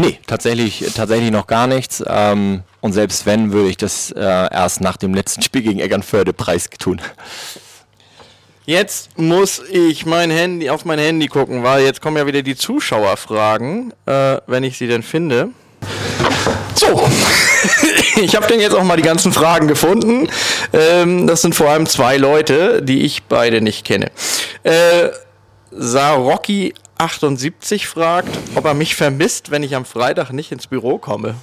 Nee, tatsächlich, tatsächlich noch gar nichts. Ähm, und selbst wenn, würde ich das äh, erst nach dem letzten Spiel gegen Eggernförde Preis tun. Jetzt muss ich mein Handy auf mein Handy gucken, weil jetzt kommen ja wieder die Zuschauerfragen, äh, wenn ich sie denn finde. So, <laughs> ich habe denn jetzt auch mal die ganzen Fragen gefunden. Ähm, das sind vor allem zwei Leute, die ich beide nicht kenne. Äh, Sarocki 78 fragt, ob er mich vermisst, wenn ich am Freitag nicht ins Büro komme.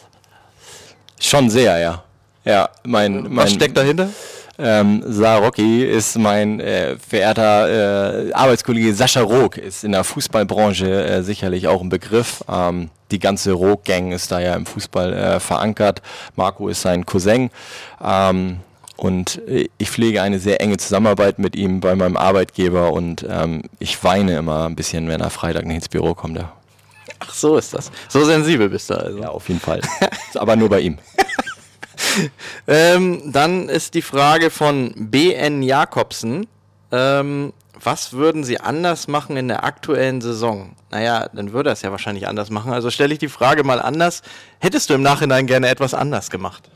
Schon sehr, ja. Ja, mein, mein Was steckt dahinter? Ähm, Sarocki ist mein äh, verehrter äh, Arbeitskollege Sascha Rook, ist in der Fußballbranche äh, sicherlich auch ein Begriff. Ähm, die ganze Rook-Gang ist da ja im Fußball äh, verankert. Marco ist sein Cousin. Ähm, und äh, ich pflege eine sehr enge Zusammenarbeit mit ihm bei meinem Arbeitgeber und ähm, ich weine immer ein bisschen, wenn er Freitag nicht ins Büro kommt. Ja. Ach, so ist das. So sensibel bist du also. Ja, auf jeden Fall. <laughs> Aber nur bei ihm. <laughs> <laughs> ähm, dann ist die Frage von BN Jakobsen. Ähm, was würden Sie anders machen in der aktuellen Saison? Naja, dann würde er es ja wahrscheinlich anders machen. Also stelle ich die Frage mal anders. Hättest du im Nachhinein gerne etwas anders gemacht?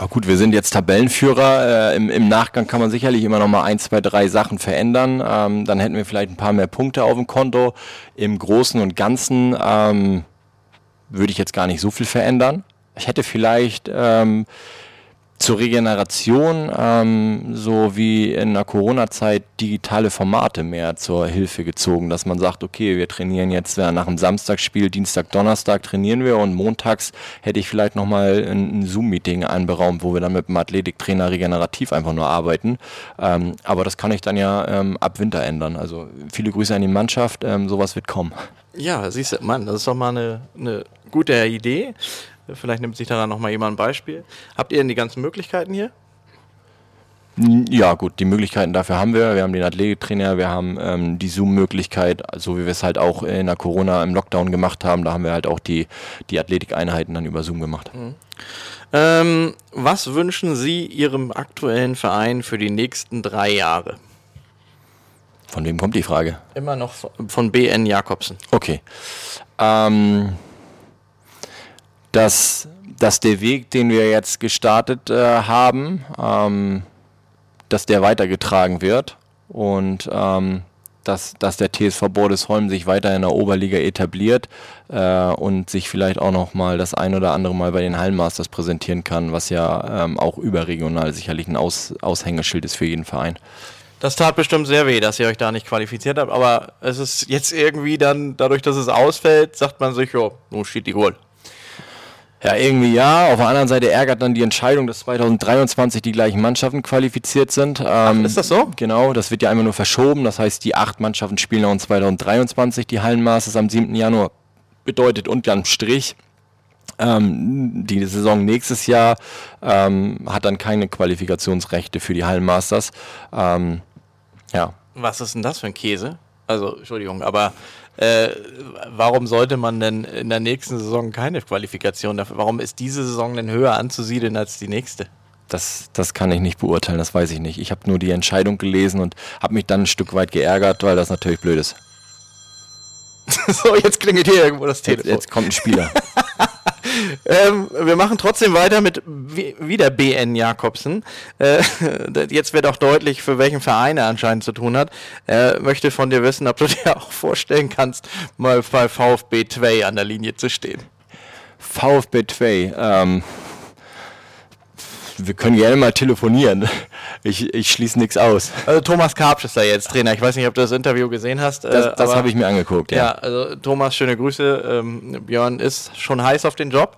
Ja, gut, wir sind jetzt Tabellenführer. Äh, im, im, Nachgang kann man sicherlich immer noch mal ein, zwei, drei Sachen verändern. Ähm, dann hätten wir vielleicht ein paar mehr Punkte auf dem Konto. Im Großen und Ganzen ähm, würde ich jetzt gar nicht so viel verändern. Ich hätte vielleicht ähm, zur Regeneration, ähm, so wie in der Corona-Zeit, digitale Formate mehr zur Hilfe gezogen, dass man sagt, okay, wir trainieren jetzt nach dem Samstagsspiel, Dienstag, Donnerstag trainieren wir und montags hätte ich vielleicht nochmal ein, ein Zoom-Meeting einberaumt, wo wir dann mit dem Athletiktrainer regenerativ einfach nur arbeiten. Ähm, aber das kann ich dann ja ähm, ab Winter ändern. Also viele Grüße an die Mannschaft, ähm, sowas wird kommen. Ja, siehst du, Mann, das ist doch mal eine, eine gute Idee. Vielleicht nimmt sich daran nochmal jemand ein Beispiel. Habt ihr denn die ganzen Möglichkeiten hier? Ja, gut, die Möglichkeiten dafür haben wir. Wir haben den Athletiktrainer, wir haben ähm, die Zoom-Möglichkeit, so wie wir es halt auch in der Corona im Lockdown gemacht haben. Da haben wir halt auch die, die Athletikeinheiten dann über Zoom gemacht. Mhm. Ähm, was wünschen Sie Ihrem aktuellen Verein für die nächsten drei Jahre? Von wem kommt die Frage? Immer noch von BN Jakobsen. Okay. Ähm, dass, dass der Weg, den wir jetzt gestartet äh, haben, ähm, dass der weitergetragen wird und ähm, dass, dass der TSV Bordesholm sich weiter in der Oberliga etabliert äh, und sich vielleicht auch noch mal das ein oder andere Mal bei den Hallenmasters präsentieren kann, was ja ähm, auch überregional sicherlich ein Aus, Aushängeschild ist für jeden Verein. Das tat bestimmt sehr weh, dass ihr euch da nicht qualifiziert habt, aber es ist jetzt irgendwie dann, dadurch, dass es ausfällt, sagt man sich, jo, nun steht die Goal. Ja, irgendwie ja. Auf der anderen Seite ärgert dann die Entscheidung, dass 2023 die gleichen Mannschaften qualifiziert sind. Ähm, Ach, ist das so? Genau, das wird ja einmal nur verschoben. Das heißt, die acht Mannschaften spielen auch in 2023 die Hallenmasters am 7. Januar. Bedeutet unterm Strich, ähm, die Saison nächstes Jahr ähm, hat dann keine Qualifikationsrechte für die Hallenmasters. Ähm, ja. Was ist denn das für ein Käse? Also, Entschuldigung, aber äh, warum sollte man denn in der nächsten Saison keine Qualifikation dafür? Warum ist diese Saison denn höher anzusiedeln als die nächste? Das, das kann ich nicht beurteilen, das weiß ich nicht. Ich habe nur die Entscheidung gelesen und habe mich dann ein Stück weit geärgert, weil das natürlich blöd ist. <laughs> so, jetzt klingelt hier irgendwo das Telefon. Jetzt, jetzt kommt ein Spieler. <laughs> ähm, wir machen trotzdem weiter mit wieder BN Jakobsen. Äh, <laughs> jetzt wird auch deutlich, für welchen Verein er anscheinend zu tun hat. Er möchte von dir wissen, ob du <laughs> dir auch vorstellen kannst, mal bei VfB 2 an der Linie zu stehen. VfB 2, ähm, wir können gerne mal telefonieren. Ich, ich schließe nichts aus. Also Thomas Karpsch ist da jetzt Trainer. Ich weiß nicht, ob du das Interview gesehen hast. Das, äh, das habe ich mir angeguckt, ja. Ja, also Thomas, schöne Grüße. Ähm, Björn ist schon heiß auf den Job.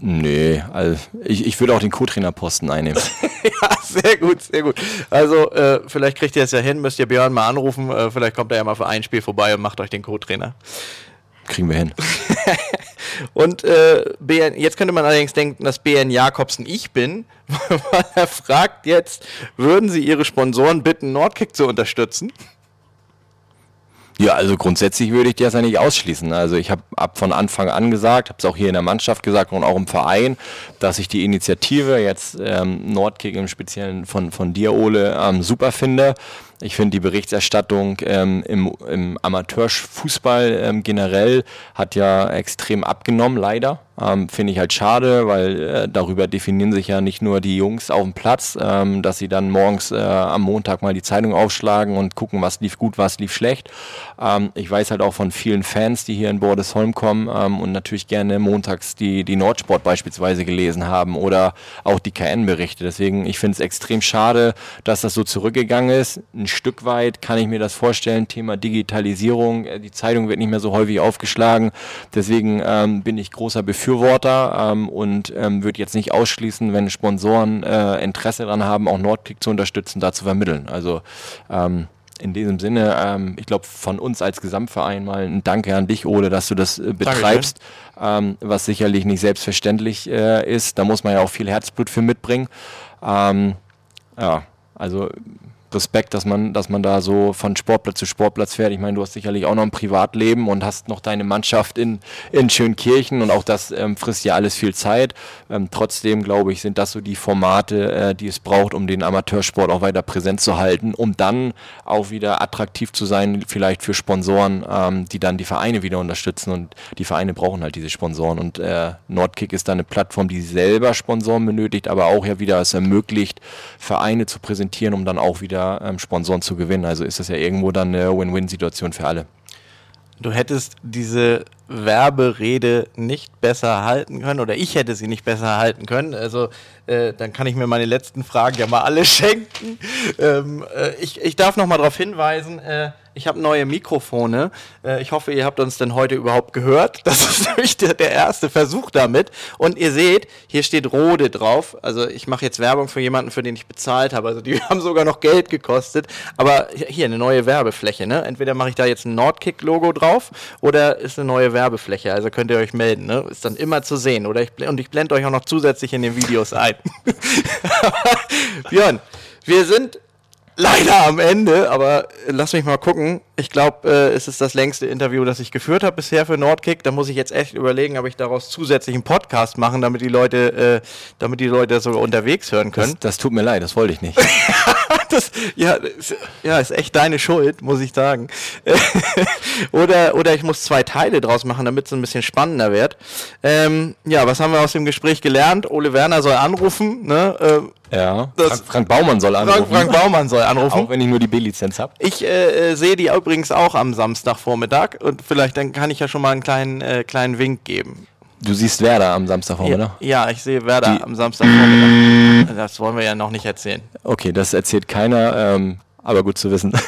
Nee, also ich, ich würde auch den Co-Trainer-Posten einnehmen. <laughs> ja, sehr gut, sehr gut. Also, äh, vielleicht kriegt ihr es ja hin, müsst ihr Björn mal anrufen. Äh, vielleicht kommt er ja mal für ein Spiel vorbei und macht euch den Co-Trainer. Kriegen wir hin. <laughs> und äh, BN, jetzt könnte man allerdings denken, dass BN Jakobsen ich bin, <laughs> weil er fragt jetzt, würden Sie Ihre Sponsoren bitten, Nordkick zu unterstützen? Ja, also grundsätzlich würde ich das ja nicht ausschließen. Also ich habe ab von Anfang an gesagt, habe es auch hier in der Mannschaft gesagt und auch im Verein, dass ich die Initiative jetzt ähm, Nordkick im Speziellen von, von dir, Ole, ähm, super finde. Ich finde die Berichterstattung ähm, im, im Amateurfußball ähm, generell hat ja extrem abgenommen, leider. Ähm, finde ich halt schade, weil äh, darüber definieren sich ja nicht nur die Jungs auf dem Platz, ähm, dass sie dann morgens äh, am Montag mal die Zeitung aufschlagen und gucken, was lief gut, was lief schlecht. Ähm, ich weiß halt auch von vielen Fans, die hier in Bordesholm kommen ähm, und natürlich gerne montags die, die Nordsport beispielsweise gelesen haben oder auch die KN-Berichte. Deswegen, ich finde es extrem schade, dass das so zurückgegangen ist. Ein Stück weit kann ich mir das vorstellen, Thema Digitalisierung. Äh, die Zeitung wird nicht mehr so häufig aufgeschlagen. Deswegen ähm, bin ich großer Befürworter Befürworter ähm, und ähm, würde jetzt nicht ausschließen, wenn Sponsoren äh, Interesse daran haben, auch Nordkick zu unterstützen, da zu vermitteln. Also ähm, in diesem Sinne, ähm, ich glaube, von uns als Gesamtverein mal ein Danke an dich, Ole, dass du das äh, betreibst, ähm, was sicherlich nicht selbstverständlich äh, ist. Da muss man ja auch viel Herzblut für mitbringen. Ähm, ja, also Respekt, dass man, dass man da so von Sportplatz zu Sportplatz fährt. Ich meine, du hast sicherlich auch noch ein Privatleben und hast noch deine Mannschaft in, in Schönkirchen und auch das ähm, frisst ja alles viel Zeit. Ähm, trotzdem, glaube ich, sind das so die Formate, äh, die es braucht, um den Amateursport auch weiter präsent zu halten, um dann auch wieder attraktiv zu sein, vielleicht für Sponsoren, ähm, die dann die Vereine wieder unterstützen und die Vereine brauchen halt diese Sponsoren und äh, Nordkick ist da eine Plattform, die selber Sponsoren benötigt, aber auch ja wieder es ermöglicht, Vereine zu präsentieren, um dann auch wieder wieder ähm, Sponsoren zu gewinnen. Also ist das ja irgendwo dann eine Win-Win-Situation für alle. Du hättest diese Werberede nicht besser halten können oder ich hätte sie nicht besser halten können. Also äh, dann kann ich mir meine letzten Fragen ja mal alle <laughs> schenken. Ähm, äh, ich, ich darf noch mal darauf hinweisen, äh, ich habe neue Mikrofone. Äh, ich hoffe, ihr habt uns denn heute überhaupt gehört. <laughs> Das ist nämlich der, der erste Versuch damit. Und ihr seht, hier steht Rode drauf. Also ich mache jetzt Werbung für jemanden, für den ich bezahlt habe. Also die <laughs> haben sogar noch Geld gekostet. Aber hier eine neue Werbefläche. Ne? Entweder mache ich da jetzt ein Nordkick-Logo drauf oder ist eine neue Werbefläche. Also könnt ihr euch melden. Ne? Ist dann immer zu sehen. Oder ich, und ich blende euch auch noch zusätzlich in den Videos ein. <laughs> Björn, wir sind leider am Ende, aber lass mich mal gucken. Ich glaube, äh, es ist das längste Interview, das ich geführt habe bisher für Nordkick. Da muss ich jetzt echt überlegen, ob ich daraus zusätzlich einen Podcast machen, damit die Leute, äh, damit die Leute sogar unterwegs hören können. Das, das tut mir leid, das wollte ich nicht. <laughs> das, ja, ist, ja, ist echt deine Schuld, muss ich sagen. <laughs> oder, oder ich muss zwei Teile draus machen, damit es ein bisschen spannender wird. Ähm, ja, was haben wir aus dem Gespräch gelernt? Ole Werner soll anrufen, ne? Äh, ja, Frank, Frank, Baumann soll anrufen. Frank, Frank Baumann soll anrufen. Auch wenn ich nur die B-Lizenz habe. Ich äh, äh, sehe die übrigens auch am Samstagvormittag und vielleicht dann kann ich ja schon mal einen kleinen, äh, kleinen Wink geben. Du siehst Werder am Samstagvormittag? Ja, ja ich sehe Werder die am Samstagvormittag. Das wollen wir ja noch nicht erzählen. Okay, das erzählt keiner, ähm, aber gut zu wissen. <laughs>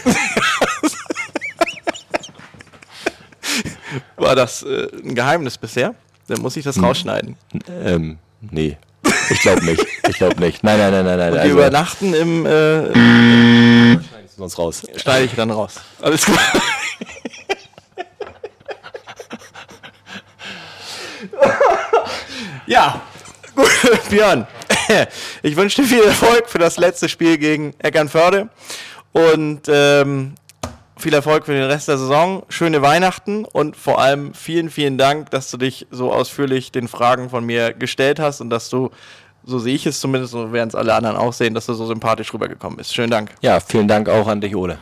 War das äh, ein Geheimnis bisher? Dann muss ich das hm. rausschneiden. Ähm, nee. Ich glaube nicht. Ich glaube nicht. Nein, nein, nein, nein, nein. Und also, übernachten im. Äh, schneidest du uns raus. Schneide ich dann raus. Alles klar. Ja, <laughs> Björn. <laughs> Ich wünsche dir viel Erfolg für das letzte Spiel gegen Eckernförde und ähm, viel Erfolg für den Rest der Saison, schöne Weihnachten und vor allem vielen, vielen Dank, dass du dich so ausführlich den Fragen von mir gestellt hast und dass du, so sehe ich es zumindest, so werden es alle anderen auch sehen, dass du so sympathisch rübergekommen bist. Schönen Dank. Ja, vielen Dank auch an dich, Ole.